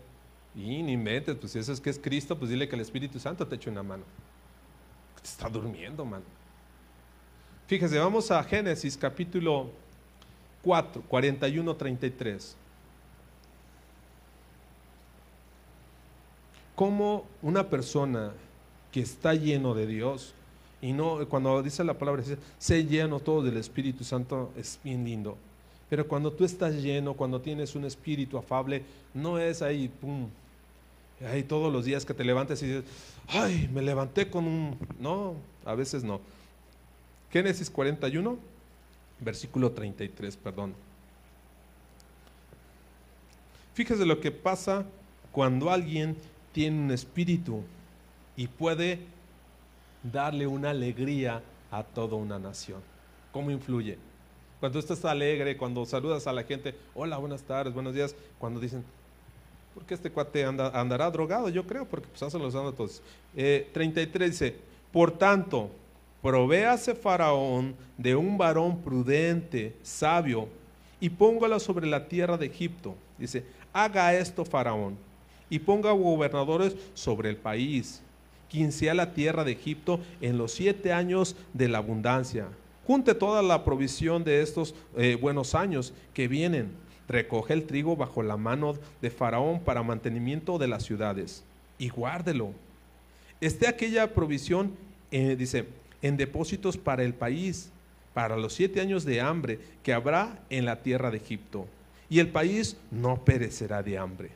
Y ni metes, pues si eso es que es Cristo, pues dile que el Espíritu Santo te eche una mano. Te está durmiendo, mano. Fíjese, vamos a Génesis capítulo 4, 41, 33. Cómo una persona que está lleno de Dios, y no, cuando dice la palabra, dice, sé lleno todo del Espíritu Santo, es bien lindo. Pero cuando tú estás lleno, cuando tienes un espíritu afable, no es ahí, pum, ahí todos los días que te levantes y dices, ay, me levanté con un... No, a veces no. Génesis 41, versículo 33, perdón. Fíjese lo que pasa cuando alguien tiene un espíritu y puede darle una alegría a toda una nación. ¿Cómo influye? Cuando estás alegre, cuando saludas a la gente, hola, buenas tardes, buenos días, cuando dicen, porque este cuate andará drogado, yo creo, porque pues los a todos. 33 eh, dice, por tanto, provéase Faraón de un varón prudente, sabio, y póngalo sobre la tierra de Egipto. Dice, haga esto Faraón, y ponga gobernadores sobre el país, quien sea la tierra de Egipto en los siete años de la abundancia Junte toda la provisión de estos eh, buenos años que vienen. Recoge el trigo bajo la mano de Faraón para mantenimiento de las ciudades y guárdelo. Esté aquella provisión, eh, dice, en depósitos para el país, para los siete años de hambre que habrá en la tierra de Egipto. Y el país no perecerá de hambre.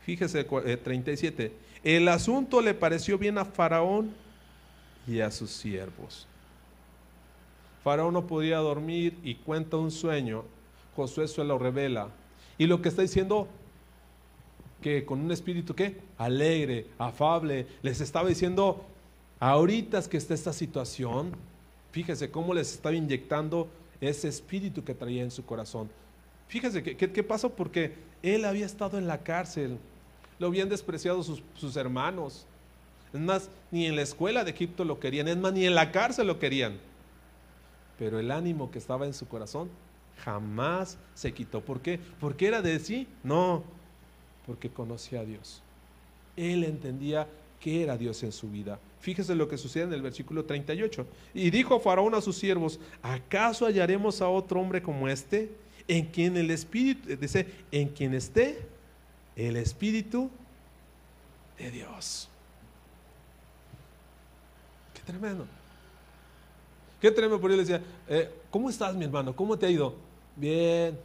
Fíjese, 37. Eh, el asunto le pareció bien a Faraón y a sus siervos. Faraón no podía dormir y cuenta un sueño. Josué se lo revela. Y lo que está diciendo, que con un espíritu que alegre, afable, les estaba diciendo, ahorita es que está esta situación, fíjese cómo les estaba inyectando ese espíritu que traía en su corazón. Fíjese qué, pasó porque él había estado en la cárcel, lo habían despreciado sus, sus hermanos. Es más, ni en la escuela de Egipto lo querían, es más, ni en la cárcel lo querían pero el ánimo que estaba en su corazón jamás se quitó. ¿Por qué? ¿Porque era de sí? No, porque conocía a Dios. Él entendía que era Dios en su vida. Fíjese lo que sucede en el versículo 38. Y dijo Faraón a sus siervos, ¿acaso hallaremos a otro hombre como este? En quien el Espíritu, dice, en quien esté el Espíritu de Dios. Qué tremendo. Qué tremendo, por él decía, eh, ¿cómo estás mi hermano? ¿Cómo te ha ido? Bien.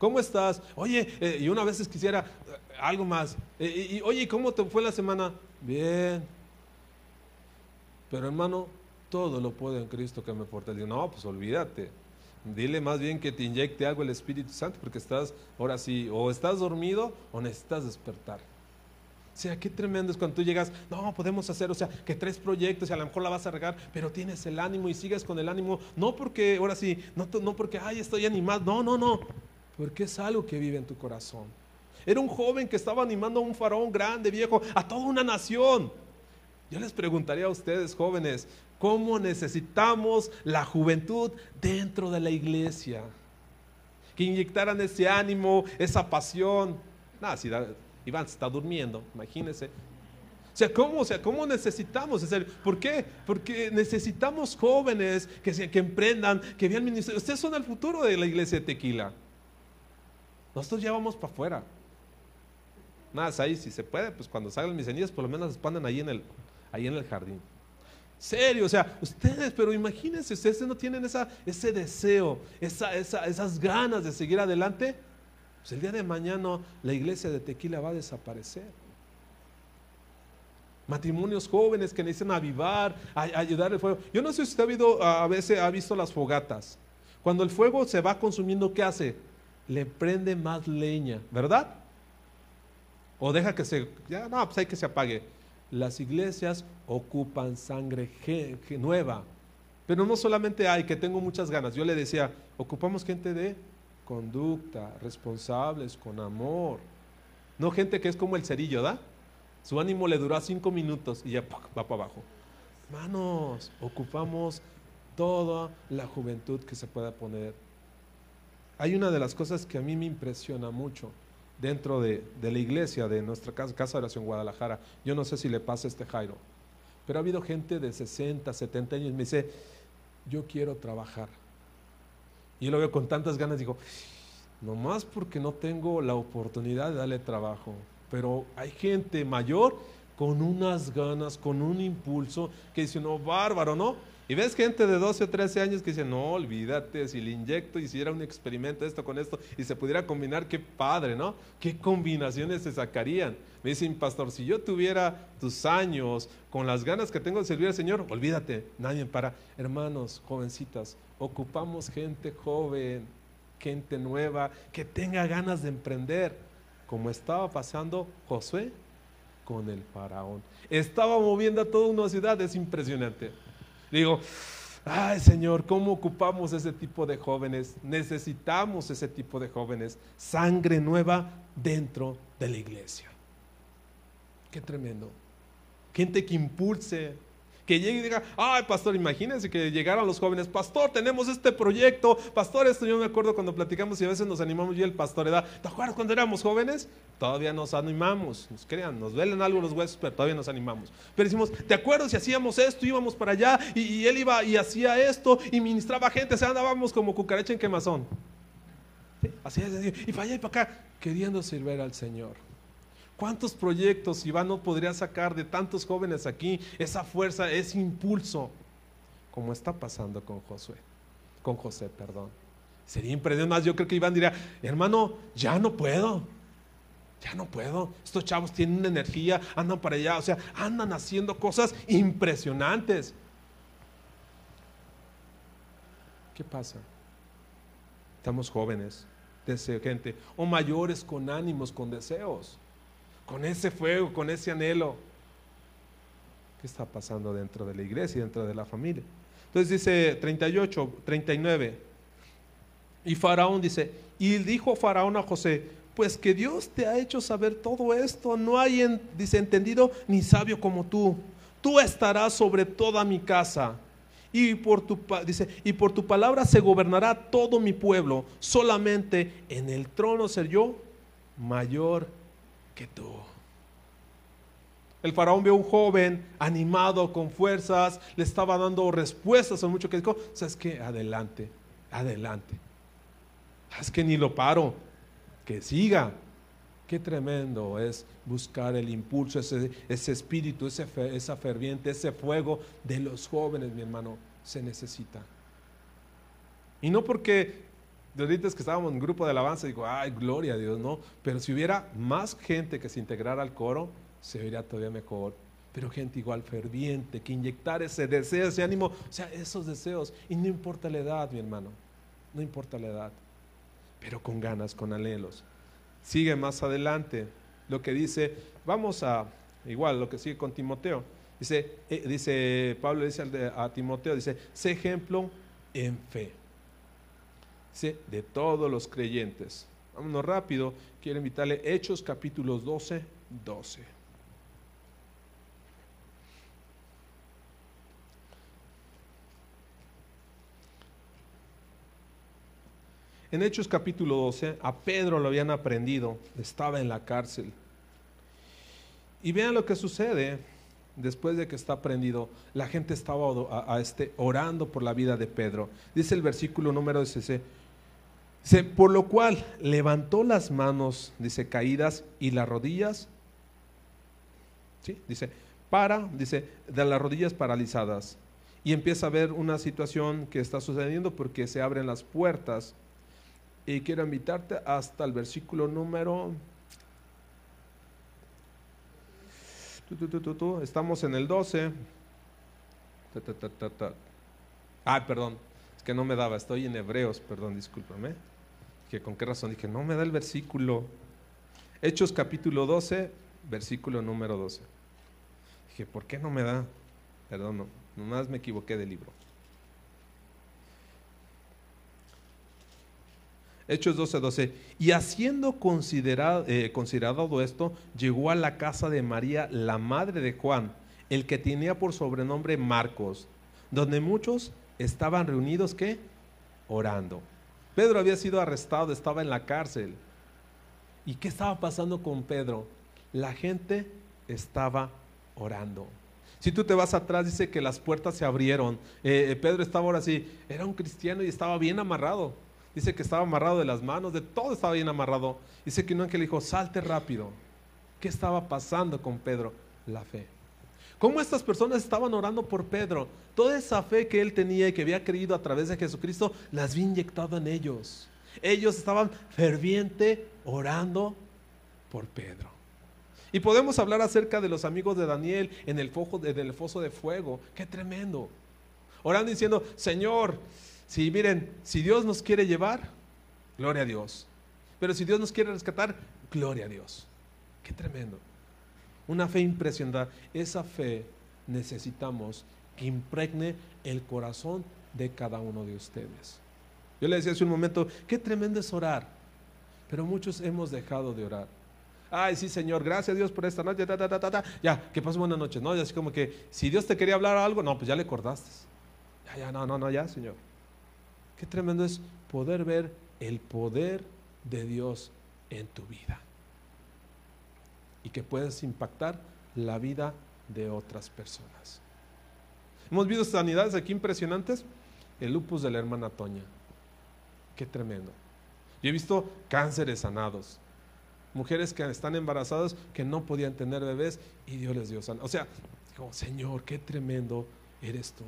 ¿Cómo estás? Oye, eh, y una vez quisiera eh, algo más. y, oye, ¿cómo te fue la semana? Bien. Pero hermano, todo lo puedo en Cristo que me fortalece. No, pues olvídate. Dile más bien que te inyecte algo el Espíritu Santo porque estás, ahora sí, o estás dormido o necesitas despertar. O sea, qué tremendo es cuando tú llegas, no, podemos hacer, o sea, que tres proyectos y a lo mejor la vas a regar, pero tienes el ánimo y sigues con el ánimo, no porque, ahora sí, no porque, ay, estoy animado, no, no, no, porque es algo que vive en tu corazón. Era un joven que estaba animando a un faraón grande, viejo, a toda una nación. Yo les preguntaría a ustedes, jóvenes, ¿cómo necesitamos la juventud dentro de la iglesia? Que inyectaran ese ánimo, esa pasión. Nada, Iván se está durmiendo, imagínense. O sea, ¿cómo, o sea, ¿cómo necesitamos? ¿Por qué? Porque necesitamos jóvenes que, que emprendan, que vean ministerio. Ustedes son el futuro de la iglesia de Tequila. Nosotros ya vamos para afuera. Nada, ahí si se puede, pues cuando salgan mis cenizas, por lo menos expanden ahí en el, ahí en el jardín. Serio, o sea, ustedes, pero imagínense, ustedes no tienen esa, ese deseo, esa, esas ganas de seguir adelante. Pues el día de mañana la iglesia de Tequila va a desaparecer. Matrimonios jóvenes que necesitan avivar, ayudar el fuego. Yo no sé si usted ha, habido, a veces ha visto las fogatas. Cuando el fuego se va consumiendo, ¿qué hace? Le prende más leña, ¿verdad? O deja que se, ya no, pues hay que se apague las iglesias ocupan sangre nueva. Pero no solamente hay, que tengo muchas ganas. Yo le decía, ocupamos gente de conducta, responsables, con amor. No gente que es como el cerillo, ¿da? Su ánimo le duró cinco minutos y ya va para abajo. Hermanos, ocupamos toda la juventud que se pueda poner. Hay una de las cosas que a mí me impresiona mucho dentro de, la iglesia, de nuestra casa, casa de oración Guadalajara. Yo no sé si le pasa a este Jairo, pero ha habido gente de 60, 70 años, me dice, yo quiero trabajar. Y yo lo veo con tantas ganas, digo, nomás porque no tengo la oportunidad de darle trabajo. Pero hay gente mayor con unas ganas, con un impulso, que dice, no, bárbaro, ¿no? Y ves gente de 12 o 13 años que dice, no, olvídate, si le inyecto, hiciera un experimento esto con esto y se pudiera combinar, qué padre, ¿no? ¿Qué combinaciones se sacarían? Me dicen, pastor, si yo tuviera tus años con las ganas que tengo de servir al Señor, olvídate, nadie para. Hermanos, jovencitas, ocupamos gente joven, gente nueva, que tenga ganas de emprender, como estaba pasando Josué con el faraón. Estaba moviendo a toda una ciudad, es impresionante. Digo, ay Señor, ¿cómo ocupamos ese tipo de jóvenes? Necesitamos ese tipo de jóvenes, sangre nueva dentro de la iglesia. Qué tremendo. Gente que impulse, que llegue y diga, ay, pastor, imagínense que llegaran los jóvenes, pastor, tenemos este proyecto, pastor, esto yo me acuerdo cuando platicamos y a veces nos animamos y el pastor edad, ¿te acuerdas cuando éramos jóvenes? Todavía nos animamos, nos crean, nos duelen algo los huesos, pero todavía nos animamos. Pero decimos, ¿te acuerdas si hacíamos esto, íbamos para allá y, él iba y hacía esto y ministraba gente, o sea, andábamos como cucaracha en quemazón? Así y para allá y para acá, queriendo servir al Señor. ¿Cuántos proyectos Iván no podría sacar de tantos jóvenes aquí esa fuerza, ese impulso, como está pasando con Josué, con José, perdón? Sería impresionante más. Yo creo que Iván diría, hermano, ya no puedo. Ya no puedo. Estos chavos tienen energía, andan para allá, o sea, andan haciendo cosas impresionantes. ¿Qué pasa? Estamos jóvenes, gente, o mayores con ánimos, con deseos con ese fuego, con ese anhelo. ¿Qué está pasando dentro de la iglesia y dentro de la familia? Entonces dice 38, 39. Y Faraón dice, y dijo Faraón a José, pues que Dios te ha hecho saber todo esto, no hay, en, entendido ni sabio como tú. Tú estarás sobre toda mi casa. Y por, tu, dice, y por tu palabra se gobernará todo mi pueblo. Solamente en el trono ser yo mayor tú. El faraón vio a un joven animado, con fuerzas, le estaba dando respuestas a mucho que dijo, ¿sabes qué? Adelante, adelante. Es que ni lo paro, que siga. Qué tremendo es buscar el impulso, ese, espíritu, esa ferviente, ese fuego de los jóvenes, mi hermano, se necesita. Y no porque de ahorita que estábamos en un grupo de alabanza, digo, ay, gloria a Dios, no. Pero si hubiera más gente que se integrara al coro, se vería todavía mejor. Pero gente igual ferviente, que inyectar ese deseo, ese ánimo, o sea, esos deseos. Y no importa la edad, mi hermano, no importa la edad, pero con ganas, con anhelos. Sigue más adelante lo que dice, vamos a, igual, lo que sigue con Timoteo. Dice, eh, dice Pablo dice a Timoteo, dice, sé ejemplo en fe de todos los creyentes. Vámonos rápido, quiero invitarle Hechos capítulos 12, 12. En Hechos capítulo 12, a Pedro lo habían aprendido, estaba en la cárcel. Y vean lo que sucede después de que está prendido. La gente estaba a, este, orando por la vida de Pedro. Dice el versículo número 16 Dice, por lo cual levantó las manos, dice, caídas y las rodillas. ¿Sí? Dice, para, dice, de las rodillas paralizadas. Y empieza a ver una situación que está sucediendo porque se abren las puertas. Y quiero invitarte hasta el versículo número... Estamos en el 12. Ah, perdón, es que no me daba, estoy en Hebreos, perdón, discúlpame. Que con qué razón dije, no me da el versículo. Hechos capítulo 12, versículo número 12. Dije, ¿por qué no me da? Perdón, no, nomás me equivoqué del libro. Hechos 12, 12. Y haciendo considerado, eh, considerado esto, llegó a la casa de María, la madre de Juan, el que tenía por sobrenombre Marcos, donde muchos estaban reunidos, ¿qué? Orando. Pedro había sido arrestado, estaba en la cárcel. ¿Y qué estaba pasando con Pedro? La gente estaba orando. Si tú te vas atrás, dice que las puertas se abrieron. Eh, eh, Pedro estaba ahora así, era un cristiano y estaba bien amarrado. Dice que estaba amarrado de las manos, de todo estaba bien amarrado. Dice que un ángel dijo, salte rápido. ¿Qué estaba pasando con Pedro? La fe. ¿Cómo estas personas estaban orando por Pedro? Toda esa fe que él tenía y que había creído a través de Jesucristo, las había inyectado en ellos. Ellos estaban ferviente orando por Pedro. Y podemos hablar acerca de los amigos de Daniel en el, foso de fuego. Qué tremendo. Orando diciendo, Señor, si miren, si Dios nos quiere llevar, gloria a Dios. Pero si Dios nos quiere rescatar, gloria a Dios. Qué tremendo. Una fe impresionante. Esa fe necesitamos que impregne el corazón de cada uno de ustedes. Yo le decía hace un momento, qué tremendo es orar. Pero muchos hemos dejado de orar. Ay, sí, Señor, gracias a Dios por esta noche. ya, que pasó buena noche. No, y así como que si Dios te quería hablar algo, no, pues ya le acordaste. Ya, ya, no, no, no, ya, Señor. Qué tremendo es poder ver el poder de Dios en tu vida. Y que puedas impactar la vida de otras personas. Hemos visto sanidades aquí impresionantes. El lupus de la hermana Toña. Qué tremendo. Yo he visto cánceres sanados. Mujeres que están embarazadas que no podían tener bebés y Dios les dio sanidad. O sea, digo, Señor, qué tremendo eres tú.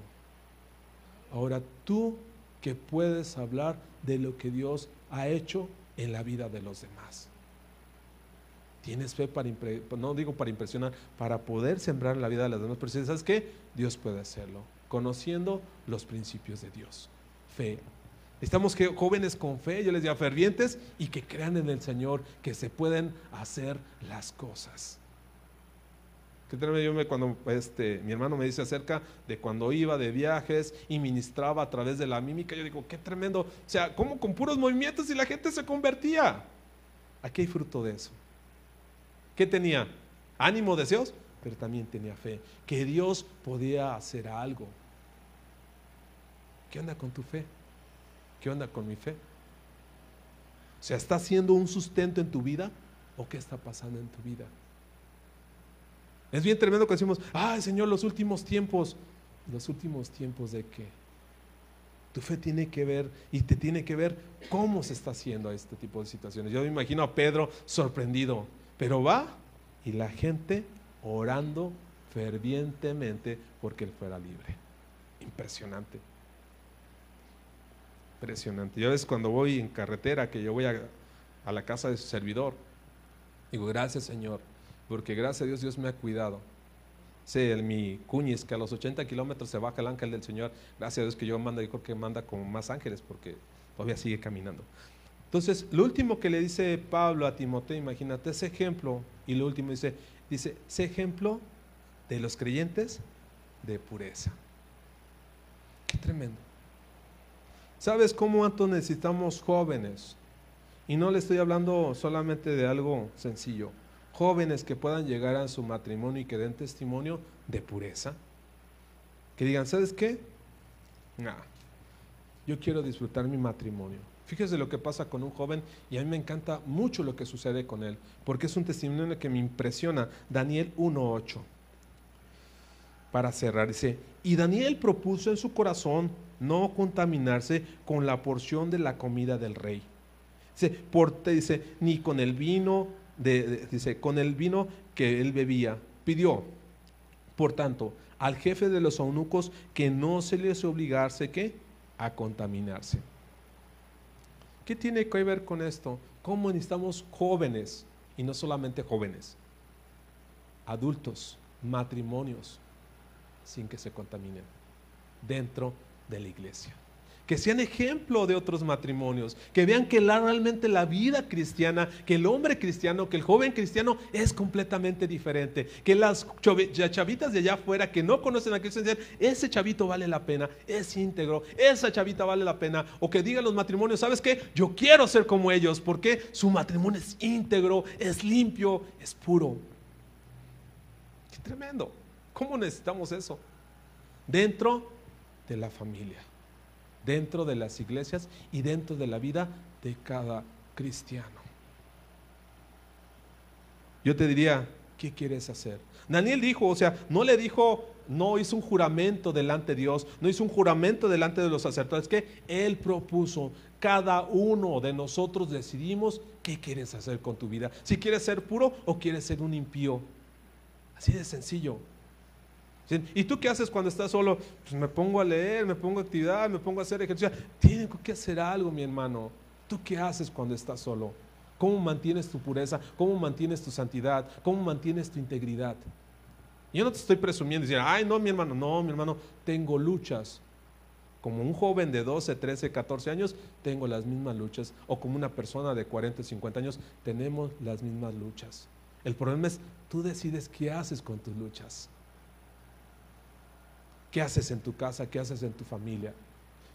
Ahora tú que puedes hablar de lo que Dios ha hecho en la vida de los demás. Tienes fe para, no digo para impresionar, para poder sembrar la vida de las demás personas. ¿Sabes qué? Dios puede hacerlo, conociendo los principios de Dios. Fe. Estamos jóvenes con fe, yo les digo fervientes y que crean en el Señor, que se pueden hacer las cosas. Yo me, cuando este, mi hermano me dice acerca de cuando iba de viajes y ministraba a través de la mímica, yo digo, qué tremendo. O sea, ¿cómo con puros movimientos y la gente se convertía? Aquí hay fruto de eso. ¿Qué tenía? Ánimo, deseos, pero también tenía fe. Que Dios podía hacer algo. ¿Qué onda con tu fe? ¿Qué onda con mi fe? O sea, ¿está haciendo un sustento en tu vida o qué está pasando en tu vida? Es bien tremendo que decimos, ay Señor, los últimos tiempos. ¿Los últimos tiempos de qué? Tu fe tiene que ver y te tiene que ver cómo se está haciendo este tipo de situaciones. Yo me imagino a Pedro sorprendido, pero va y la gente orando fervientemente porque él fuera libre. Impresionante. Impresionante. Yo a cuando voy en carretera, que yo voy a, a la casa de su servidor, digo, gracias Señor porque gracias a Dios Dios me ha cuidado. Sé, el, mi cuñis que a los 80 kilómetros se baja el ángel del Señor, gracias a Dios que yo manda, yo creo que manda con más ángeles porque todavía sigue caminando. Entonces, lo último que le dice Pablo a Timoteo, imagínate ese ejemplo, y lo último dice, dice, ese ejemplo de los creyentes de pureza. Qué tremendo. ¿Sabes cómo Anto necesitamos jóvenes? Y no le estoy hablando solamente de algo sencillo jóvenes que puedan llegar a su matrimonio y que den testimonio de pureza. Que digan, ¿sabes qué? yo quiero disfrutar mi matrimonio. Fíjese lo que pasa con un joven y a mí me encanta mucho lo que sucede con él, porque es un testimonio que me impresiona. Daniel 1.8. Para cerrar, dice, y Daniel propuso en su corazón no contaminarse con la porción de la comida del rey. Dice, por, dice ni con el vino dice, con el vino que él bebía, pidió, Por tanto, al jefe de los eunucos que no se les obligase a contaminarse. ¿Qué tiene que ver con esto? ¿Cómo necesitamos jóvenes y no solamente jóvenes? Adultos, matrimonios, sin que se contaminen dentro de la iglesia que sean ejemplo de otros matrimonios, que vean que realmente la vida cristiana, que el hombre cristiano, que el joven cristiano es completamente diferente, que las chavitas de allá afuera que no conocen a Cristo dicen, ese chavito vale la pena, es íntegro, esa chavita vale la pena, o que digan los matrimonios, ¿sabes qué? Yo quiero ser como ellos, porque su matrimonio es íntegro, es limpio, es puro. Qué tremendo. ¿Cómo necesitamos eso? Dentro de la familia dentro de las iglesias y dentro de la vida de cada cristiano. Yo te diría, ¿qué quieres hacer? Daniel dijo, o sea, no le dijo, no hizo un juramento delante de Dios, no hizo un juramento delante de los sacerdotes, que Él propuso, cada uno de nosotros decidimos qué quieres hacer con tu vida, si quieres ser puro o quieres ser un impío. Así de sencillo. ¿Y tú qué haces cuando estás solo? Pues me pongo a leer, me pongo a actividad, me pongo a hacer ejercicio. Tengo que hacer algo, mi hermano. ¿Tú qué haces cuando estás solo? ¿Cómo mantienes tu pureza? ¿Cómo mantienes tu santidad? ¿Cómo mantienes tu integridad? Yo no te estoy presumiendo diciendo, ay, no, mi hermano, no, mi hermano, tengo luchas. Como un joven de 12, 13, 14 años, tengo las mismas luchas. O como una persona de 40, 50 años, tenemos las mismas luchas. El problema es, tú decides qué haces con tus luchas. ¿Qué haces en tu casa? ¿Qué haces en tu familia?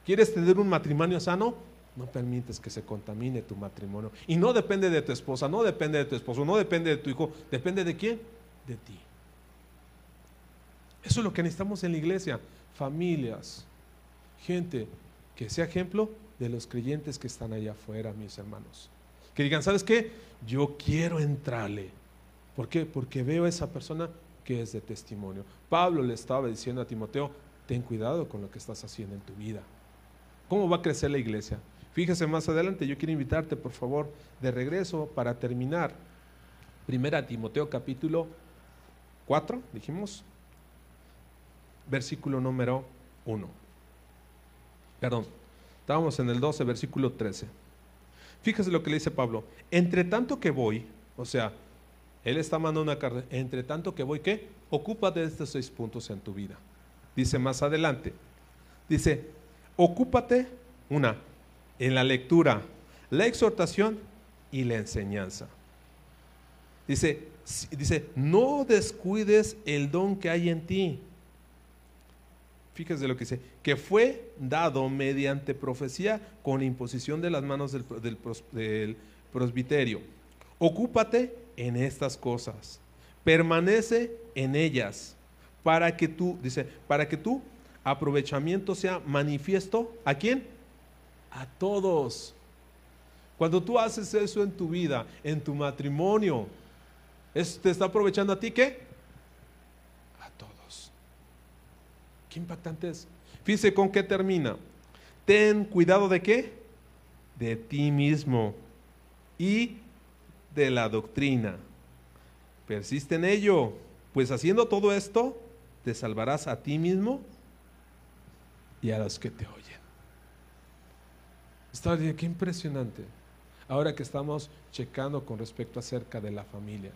¿Quieres tener un matrimonio sano? No permites que se contamine tu matrimonio. Y no depende de tu esposa, no depende de tu esposo, no depende de tu hijo, depende de quién? De ti. Eso es lo que necesitamos en la iglesia. Familias, gente que sea ejemplo de los creyentes que están allá afuera, mis hermanos. Que digan, ¿sabes qué? Yo quiero entrarle. ¿Por qué? Porque veo a esa persona que es de testimonio. Pablo le estaba diciendo a Timoteo, ten cuidado con lo que estás haciendo en tu vida. ¿Cómo va a crecer la iglesia? Fíjese más adelante, yo quiero invitarte por favor de regreso para terminar. Primera Timoteo capítulo 4, dijimos, versículo número 1. Perdón, estábamos en el 12, versículo 13. Fíjese lo que le dice Pablo. Entre tanto que voy, o sea, él está mandando una carta. Entre tanto que voy, ¿qué? Ocúpate de estos seis puntos en tu vida. Dice más adelante. Dice, ocúpate, una, en la lectura, la exhortación y la enseñanza. Dice, dice, no descuides el don que hay en ti. Fíjese lo que dice, que fue dado mediante profecía con imposición de las manos del, del, del presbiterio. Ocúpate en estas cosas. Permanece en ellas para que tú, dice, para que tu aprovechamiento sea manifiesto. ¿A quién? A todos. Cuando tú haces eso en tu vida, en tu matrimonio, ¿te está aprovechando a ti qué? A todos. Qué impactante es. Fíjese con qué termina. Ten cuidado de qué? De ti mismo. Y de la doctrina. Persiste en ello, pues haciendo todo esto, te salvarás a ti mismo y a los que te oyen. Está qué impresionante. Ahora que estamos checando con respecto acerca de la familia.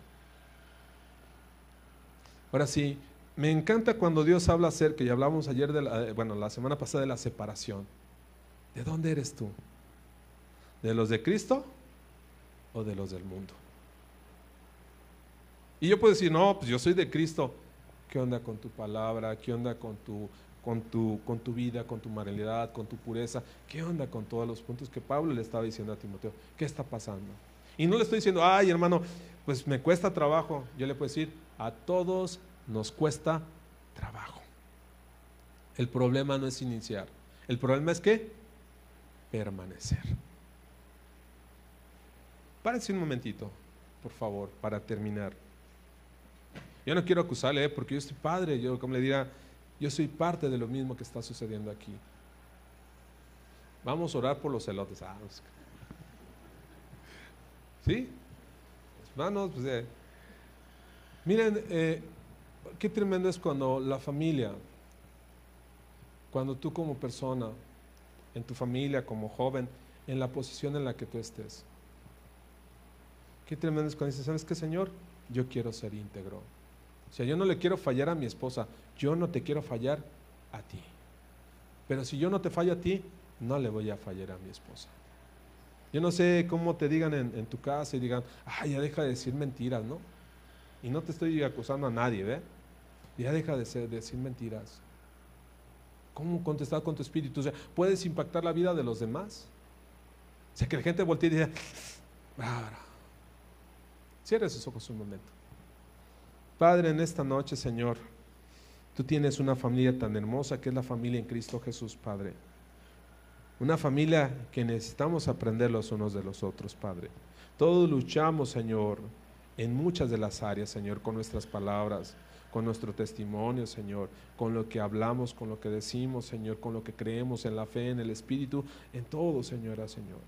Ahora sí, me encanta cuando Dios habla acerca, y hablamos ayer, de la, bueno, la semana pasada de la separación. ¿De dónde eres tú? ¿De los de Cristo o de los del mundo. Y yo puedo decir, no, pues yo soy de Cristo. ¿Qué onda con tu palabra? ¿Qué onda con tu, con tu, con tu vida, con tu moralidad, con tu pureza? ¿Qué onda con todos los puntos que Pablo le estaba diciendo a Timoteo? ¿Qué está pasando? Y no le estoy diciendo, ay hermano, pues me cuesta trabajo. Yo le puedo decir, a todos nos cuesta trabajo. El problema no es iniciar. El problema es que permanecer. Párense un momentito, por favor, para terminar. Yo no quiero acusarle, ¿eh? porque yo estoy padre, yo como le diría, yo soy parte de lo mismo que está sucediendo aquí. Vamos a orar por los celotes. Ah, pues, ¿Sí? Hermanos, pues, eh, miren, eh, qué tremendo es cuando la familia, cuando tú como persona, en tu familia, como joven, en la posición en la que tú estés. Qué tremendo es cuando ¿sabes qué, Señor? Yo quiero ser íntegro. O sea, yo no le quiero fallar a mi esposa, yo no te quiero fallar a ti. Pero si yo no te fallo a ti, no le voy a fallar a mi esposa. Yo no sé cómo te digan en, tu casa y digan, ay, ya deja de decir mentiras, ¿no? Y no te estoy acusando a nadie, ¿ve? Ya deja de, decir mentiras. ¿Cómo contestar con tu espíritu? O sea, puedes impactar la vida de los demás. O sea, que la gente voltee y diga, ahora, cierra esos ojos un momento. Padre, en esta noche, Señor, tú tienes una familia tan hermosa que es la familia en Cristo Jesús, Padre. Una familia que necesitamos aprender los unos de los otros, Padre. Todos luchamos, Señor, en muchas de las áreas, Señor, con nuestras palabras, con nuestro testimonio, Señor, con lo que hablamos, con lo que decimos, Señor, con lo que creemos en la fe, en el Espíritu, en todo, Señora, Señor.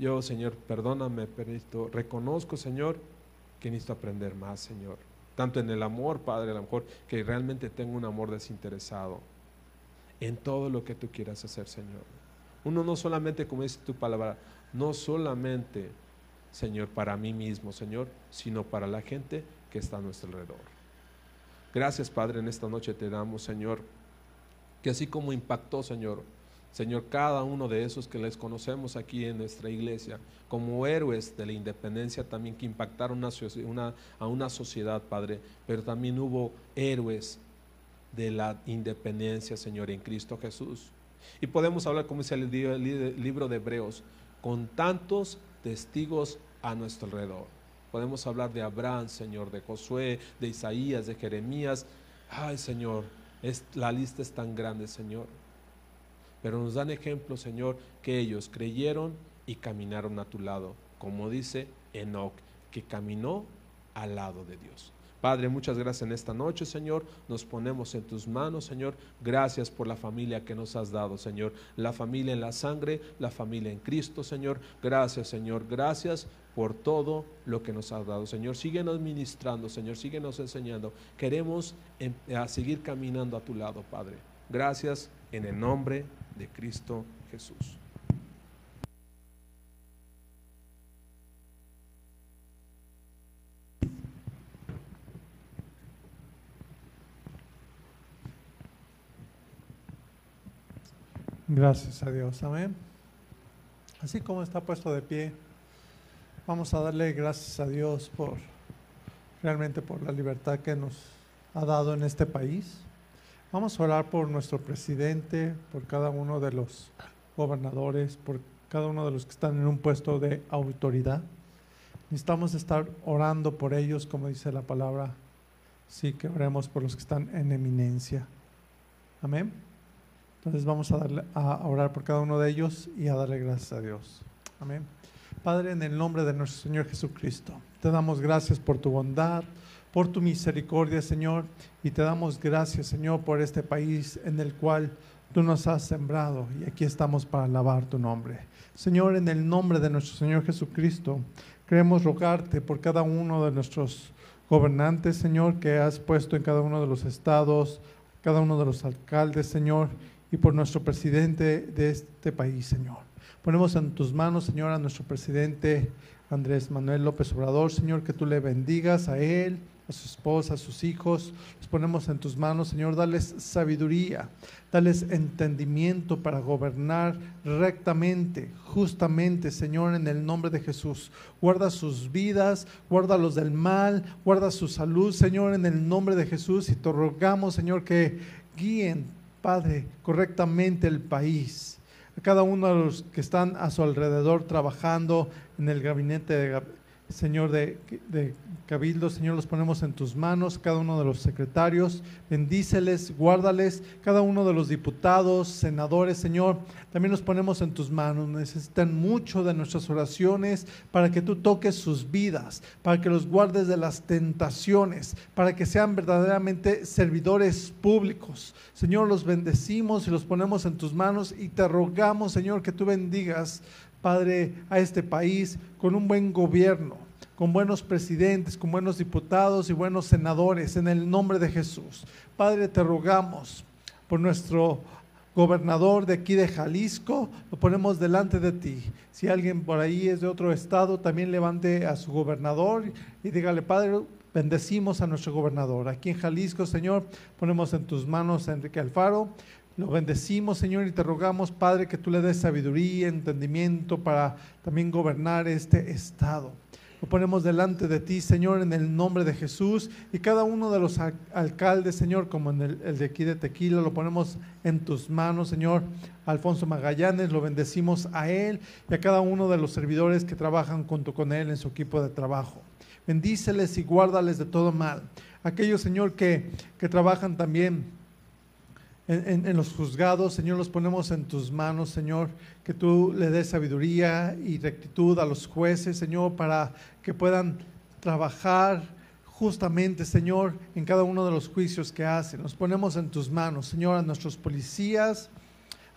Yo, Señor, perdóname, pero reconozco, Señor, que necesito aprender más, Señor. Tanto en el amor, Padre, a lo mejor, que realmente tengo un amor desinteresado en todo lo que tú quieras hacer, Señor. Uno no solamente, como dice tu palabra, no solamente, Señor, para mí mismo, Señor, sino para la gente que está a nuestro alrededor. Gracias, Padre, en esta noche te damos, Señor, que así como impactó, Señor, Señor, cada uno de esos que les conocemos aquí en nuestra iglesia, como héroes de la independencia también que impactaron a una sociedad, Padre, pero también hubo héroes de la independencia, Señor, en Cristo Jesús. Y podemos hablar, como dice el libro de Hebreos, con tantos testigos a nuestro alrededor. Podemos hablar de Abraham, Señor, de Josué, de Isaías, de Jeremías. Ay, Señor, es, la lista es tan grande, Señor. Pero nos dan ejemplo, Señor, que ellos creyeron y caminaron a tu lado, como dice Enoch, que caminó al lado de Dios. Padre, muchas gracias en esta noche, Señor. Nos ponemos en tus manos, Señor. Gracias por la familia que nos has dado, Señor. La familia en la sangre, la familia en Cristo, Señor. Gracias, Señor. Gracias por todo lo que nos has dado, Señor. Síguenos ministrando, Señor. Síguenos enseñando. Queremos em, seguir caminando a tu lado, Padre. Gracias en el nombre de Cristo Jesús. Gracias a Dios, amén. Así como está puesto de pie, vamos a darle gracias a Dios por realmente por la libertad que nos ha dado en este país. Vamos a orar por nuestro presidente, por cada uno de los gobernadores, por cada uno de los que están en un puesto de autoridad. Necesitamos estar orando por ellos, como dice la palabra. Sí, que oremos por los que están en eminencia. Amén. Entonces vamos a, darle, a orar por cada uno de ellos y a darle gracias a Dios. Amén. Padre, en el nombre de nuestro Señor Jesucristo, te damos gracias por tu bondad, por tu misericordia, Señor, y te damos gracias, Señor, por este país en el cual tú nos has sembrado y aquí estamos para alabar tu nombre. Señor, en el nombre de nuestro Señor Jesucristo, queremos rogarte por cada uno de nuestros gobernantes, Señor, que has puesto en cada uno de los estados, cada uno de los alcaldes, Señor, y por nuestro presidente de este país, Señor. Ponemos en tus manos, Señor, a nuestro presidente Andrés Manuel López Obrador, Señor, que tú le bendigas a él, a su esposa, a sus hijos. Los ponemos en tus manos, Señor, dales sabiduría, dales entendimiento para gobernar rectamente, justamente, Señor, en el nombre de Jesús. Guarda sus vidas, guárdalos del mal, guarda su salud, Señor, en el nombre de Jesús. Y te rogamos, Señor, que guíen Padre, correctamente el país, a cada uno de los que están a su alrededor trabajando en el gabinete de, Señor de, Cabildo, Señor, los ponemos en tus manos, cada uno de los secretarios, bendíceles, guárdales, cada uno de los diputados, senadores, Señor, también los ponemos en tus manos. Necesitan mucho de nuestras oraciones para que tú toques sus vidas, para que los guardes de las tentaciones, para que sean verdaderamente servidores públicos. Señor, los bendecimos y los ponemos en tus manos y te rogamos, Señor, que tú bendigas Padre, a este país con un buen gobierno, con buenos presidentes, con buenos diputados y buenos senadores, en el nombre de Jesús. Padre, te rogamos por nuestro gobernador de aquí de Jalisco, lo ponemos delante de ti. Si alguien por ahí es de otro estado, también levante a su gobernador y dígale, Padre, bendecimos a nuestro gobernador. Aquí en Jalisco, Señor, ponemos en tus manos a Enrique Alfaro. Lo bendecimos, Señor, y te rogamos, Padre, que tú le des sabiduría, entendimiento para también gobernar este estado. Lo ponemos delante de ti, Señor, en el nombre de Jesús. Y cada uno de los alcaldes, Señor, como en el, de aquí de Tequila, lo ponemos en tus manos, Señor. Alfonso Magallanes, lo bendecimos a él y a cada uno de los servidores que trabajan junto con él en su equipo de trabajo. Bendíceles y guárdales de todo mal. Aquellos, Señor, que, que trabajan también en, los juzgados, Señor, los ponemos en tus manos, Señor, que tú le des sabiduría y rectitud a los jueces, Señor, para que puedan trabajar justamente, Señor, en cada uno de los juicios que hacen. Nos ponemos en tus manos, Señor, a nuestros policías,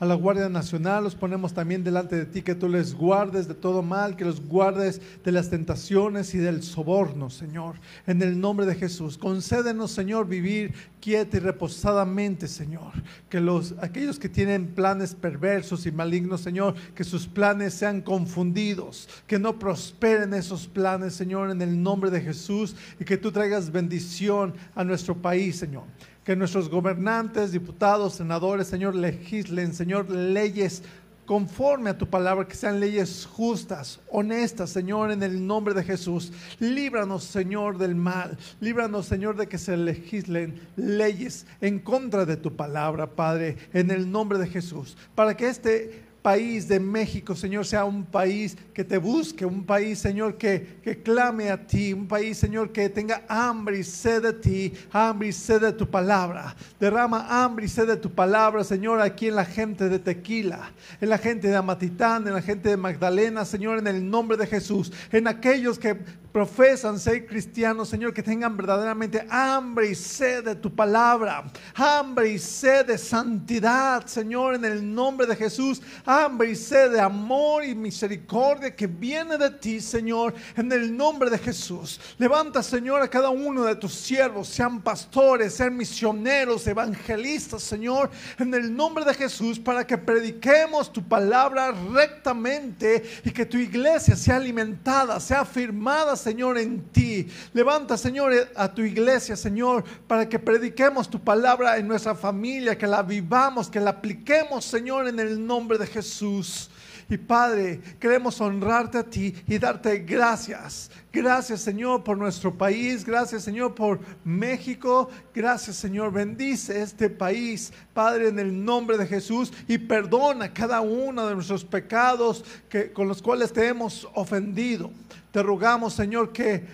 a la Guardia Nacional, los ponemos también delante de ti, que tú les guardes de todo mal, que los guardes de las tentaciones y del soborno, Señor, en el nombre de Jesús. Concédenos, Señor, vivir quieta y reposadamente, Señor. Que los, aquellos que tienen planes perversos y malignos, Señor, que sus planes sean confundidos, que no prosperen esos planes, Señor, en el nombre de Jesús, y que tú traigas bendición a nuestro país, Señor que nuestros gobernantes, diputados, senadores, Señor, legislen, Señor, leyes conforme a tu palabra, que sean leyes justas, honestas, Señor, en el nombre de Jesús. Líbranos, Señor, del mal. Líbranos, Señor, de que se legislen leyes en contra de tu palabra, Padre, en el nombre de Jesús. Para que este país de México, Señor, sea un país que te busque, un país, Señor, que, que clame a ti, un país, Señor, que tenga hambre y sed de ti, hambre y sed de tu palabra. Derrama hambre y sed de tu palabra, Señor, aquí en la gente de Tequila, en la gente de Amatitán, en la gente de Magdalena, Señor, en el nombre de Jesús, en aquellos que profesan ser cristianos, Señor, que tengan verdaderamente hambre y sed de tu palabra, hambre y sed de santidad, Señor, en el nombre de Jesús, hambre y sed de amor y misericordia que viene de ti, Señor, en el nombre de Jesús. Levanta, Señor, a cada uno de tus siervos, sean pastores, sean misioneros, evangelistas, Señor, en el nombre de Jesús, para que prediquemos tu palabra rectamente y que tu iglesia sea alimentada, sea afirmada, Señor, en ti. Levanta, Señor, a tu iglesia, Señor, para que prediquemos tu palabra en nuestra familia, que la vivamos, que la apliquemos, Señor, en el nombre de Jesús. Y Padre, queremos honrarte a ti y darte gracias. Gracias Señor por nuestro país. Gracias Señor por México. Gracias Señor. Bendice este país, Padre, en el nombre de Jesús. Y perdona cada uno de nuestros pecados que, con los cuales te hemos ofendido. Te rogamos, Señor, que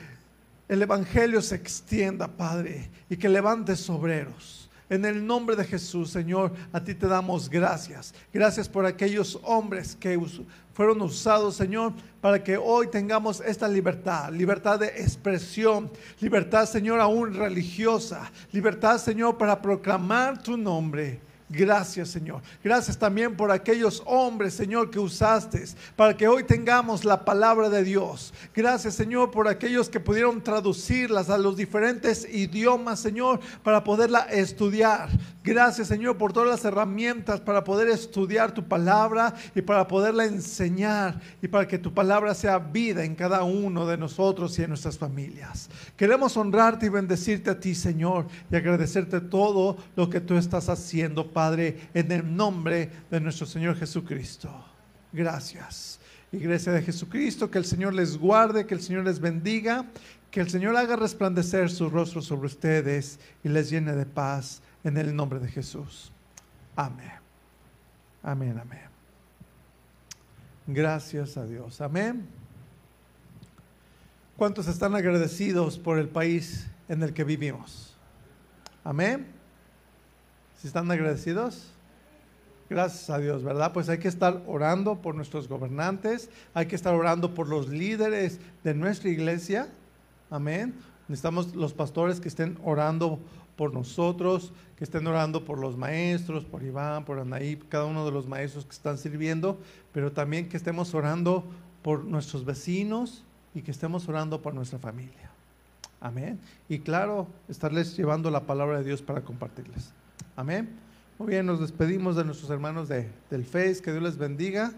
el Evangelio se extienda, Padre, y que levantes obreros. En el nombre de Jesús, Señor, a ti te damos gracias. Gracias por aquellos hombres que fueron usados, Señor, para que hoy tengamos esta libertad, libertad de expresión, libertad, Señor, aún religiosa, libertad, Señor, para proclamar tu nombre. Gracias, Señor. Gracias también por aquellos hombres, Señor, que usaste para que hoy tengamos la palabra de Dios. Gracias, Señor, por aquellos que pudieron traducirlas a los diferentes idiomas, Señor, para poderla estudiar. Gracias, Señor, por todas las herramientas para poder estudiar tu palabra y para poderla enseñar y para que tu palabra sea vida en cada uno de nosotros y en nuestras familias. Queremos honrarte y bendecirte a ti, Señor, y agradecerte todo lo que tú estás haciendo, Padre, en el nombre de nuestro Señor Jesucristo. Gracias. Iglesia de Jesucristo, que el Señor les guarde, que el Señor les bendiga, que el Señor haga resplandecer su rostro sobre ustedes y les llene de paz en el nombre de Jesús. Amén. Amén, amén. Gracias a Dios. Amén. ¿Cuántos están agradecidos por el país en el que vivimos? Amén. ¿Si están agradecidos? Gracias a Dios, ¿verdad? Pues hay que estar orando por nuestros gobernantes, hay que estar orando por los líderes de nuestra iglesia. Amén. Necesitamos los pastores que estén orando por nosotros, que estén orando por los maestros, por Iván, por Anaí, cada uno de los maestros que están sirviendo, pero también que estemos orando por nuestros vecinos, y que estemos orando por nuestra familia. Amén. Y claro, estarles llevando la palabra de Dios para compartirles. Amén. Muy bien, nos despedimos de nuestros hermanos de, del Face. Que Dios les bendiga.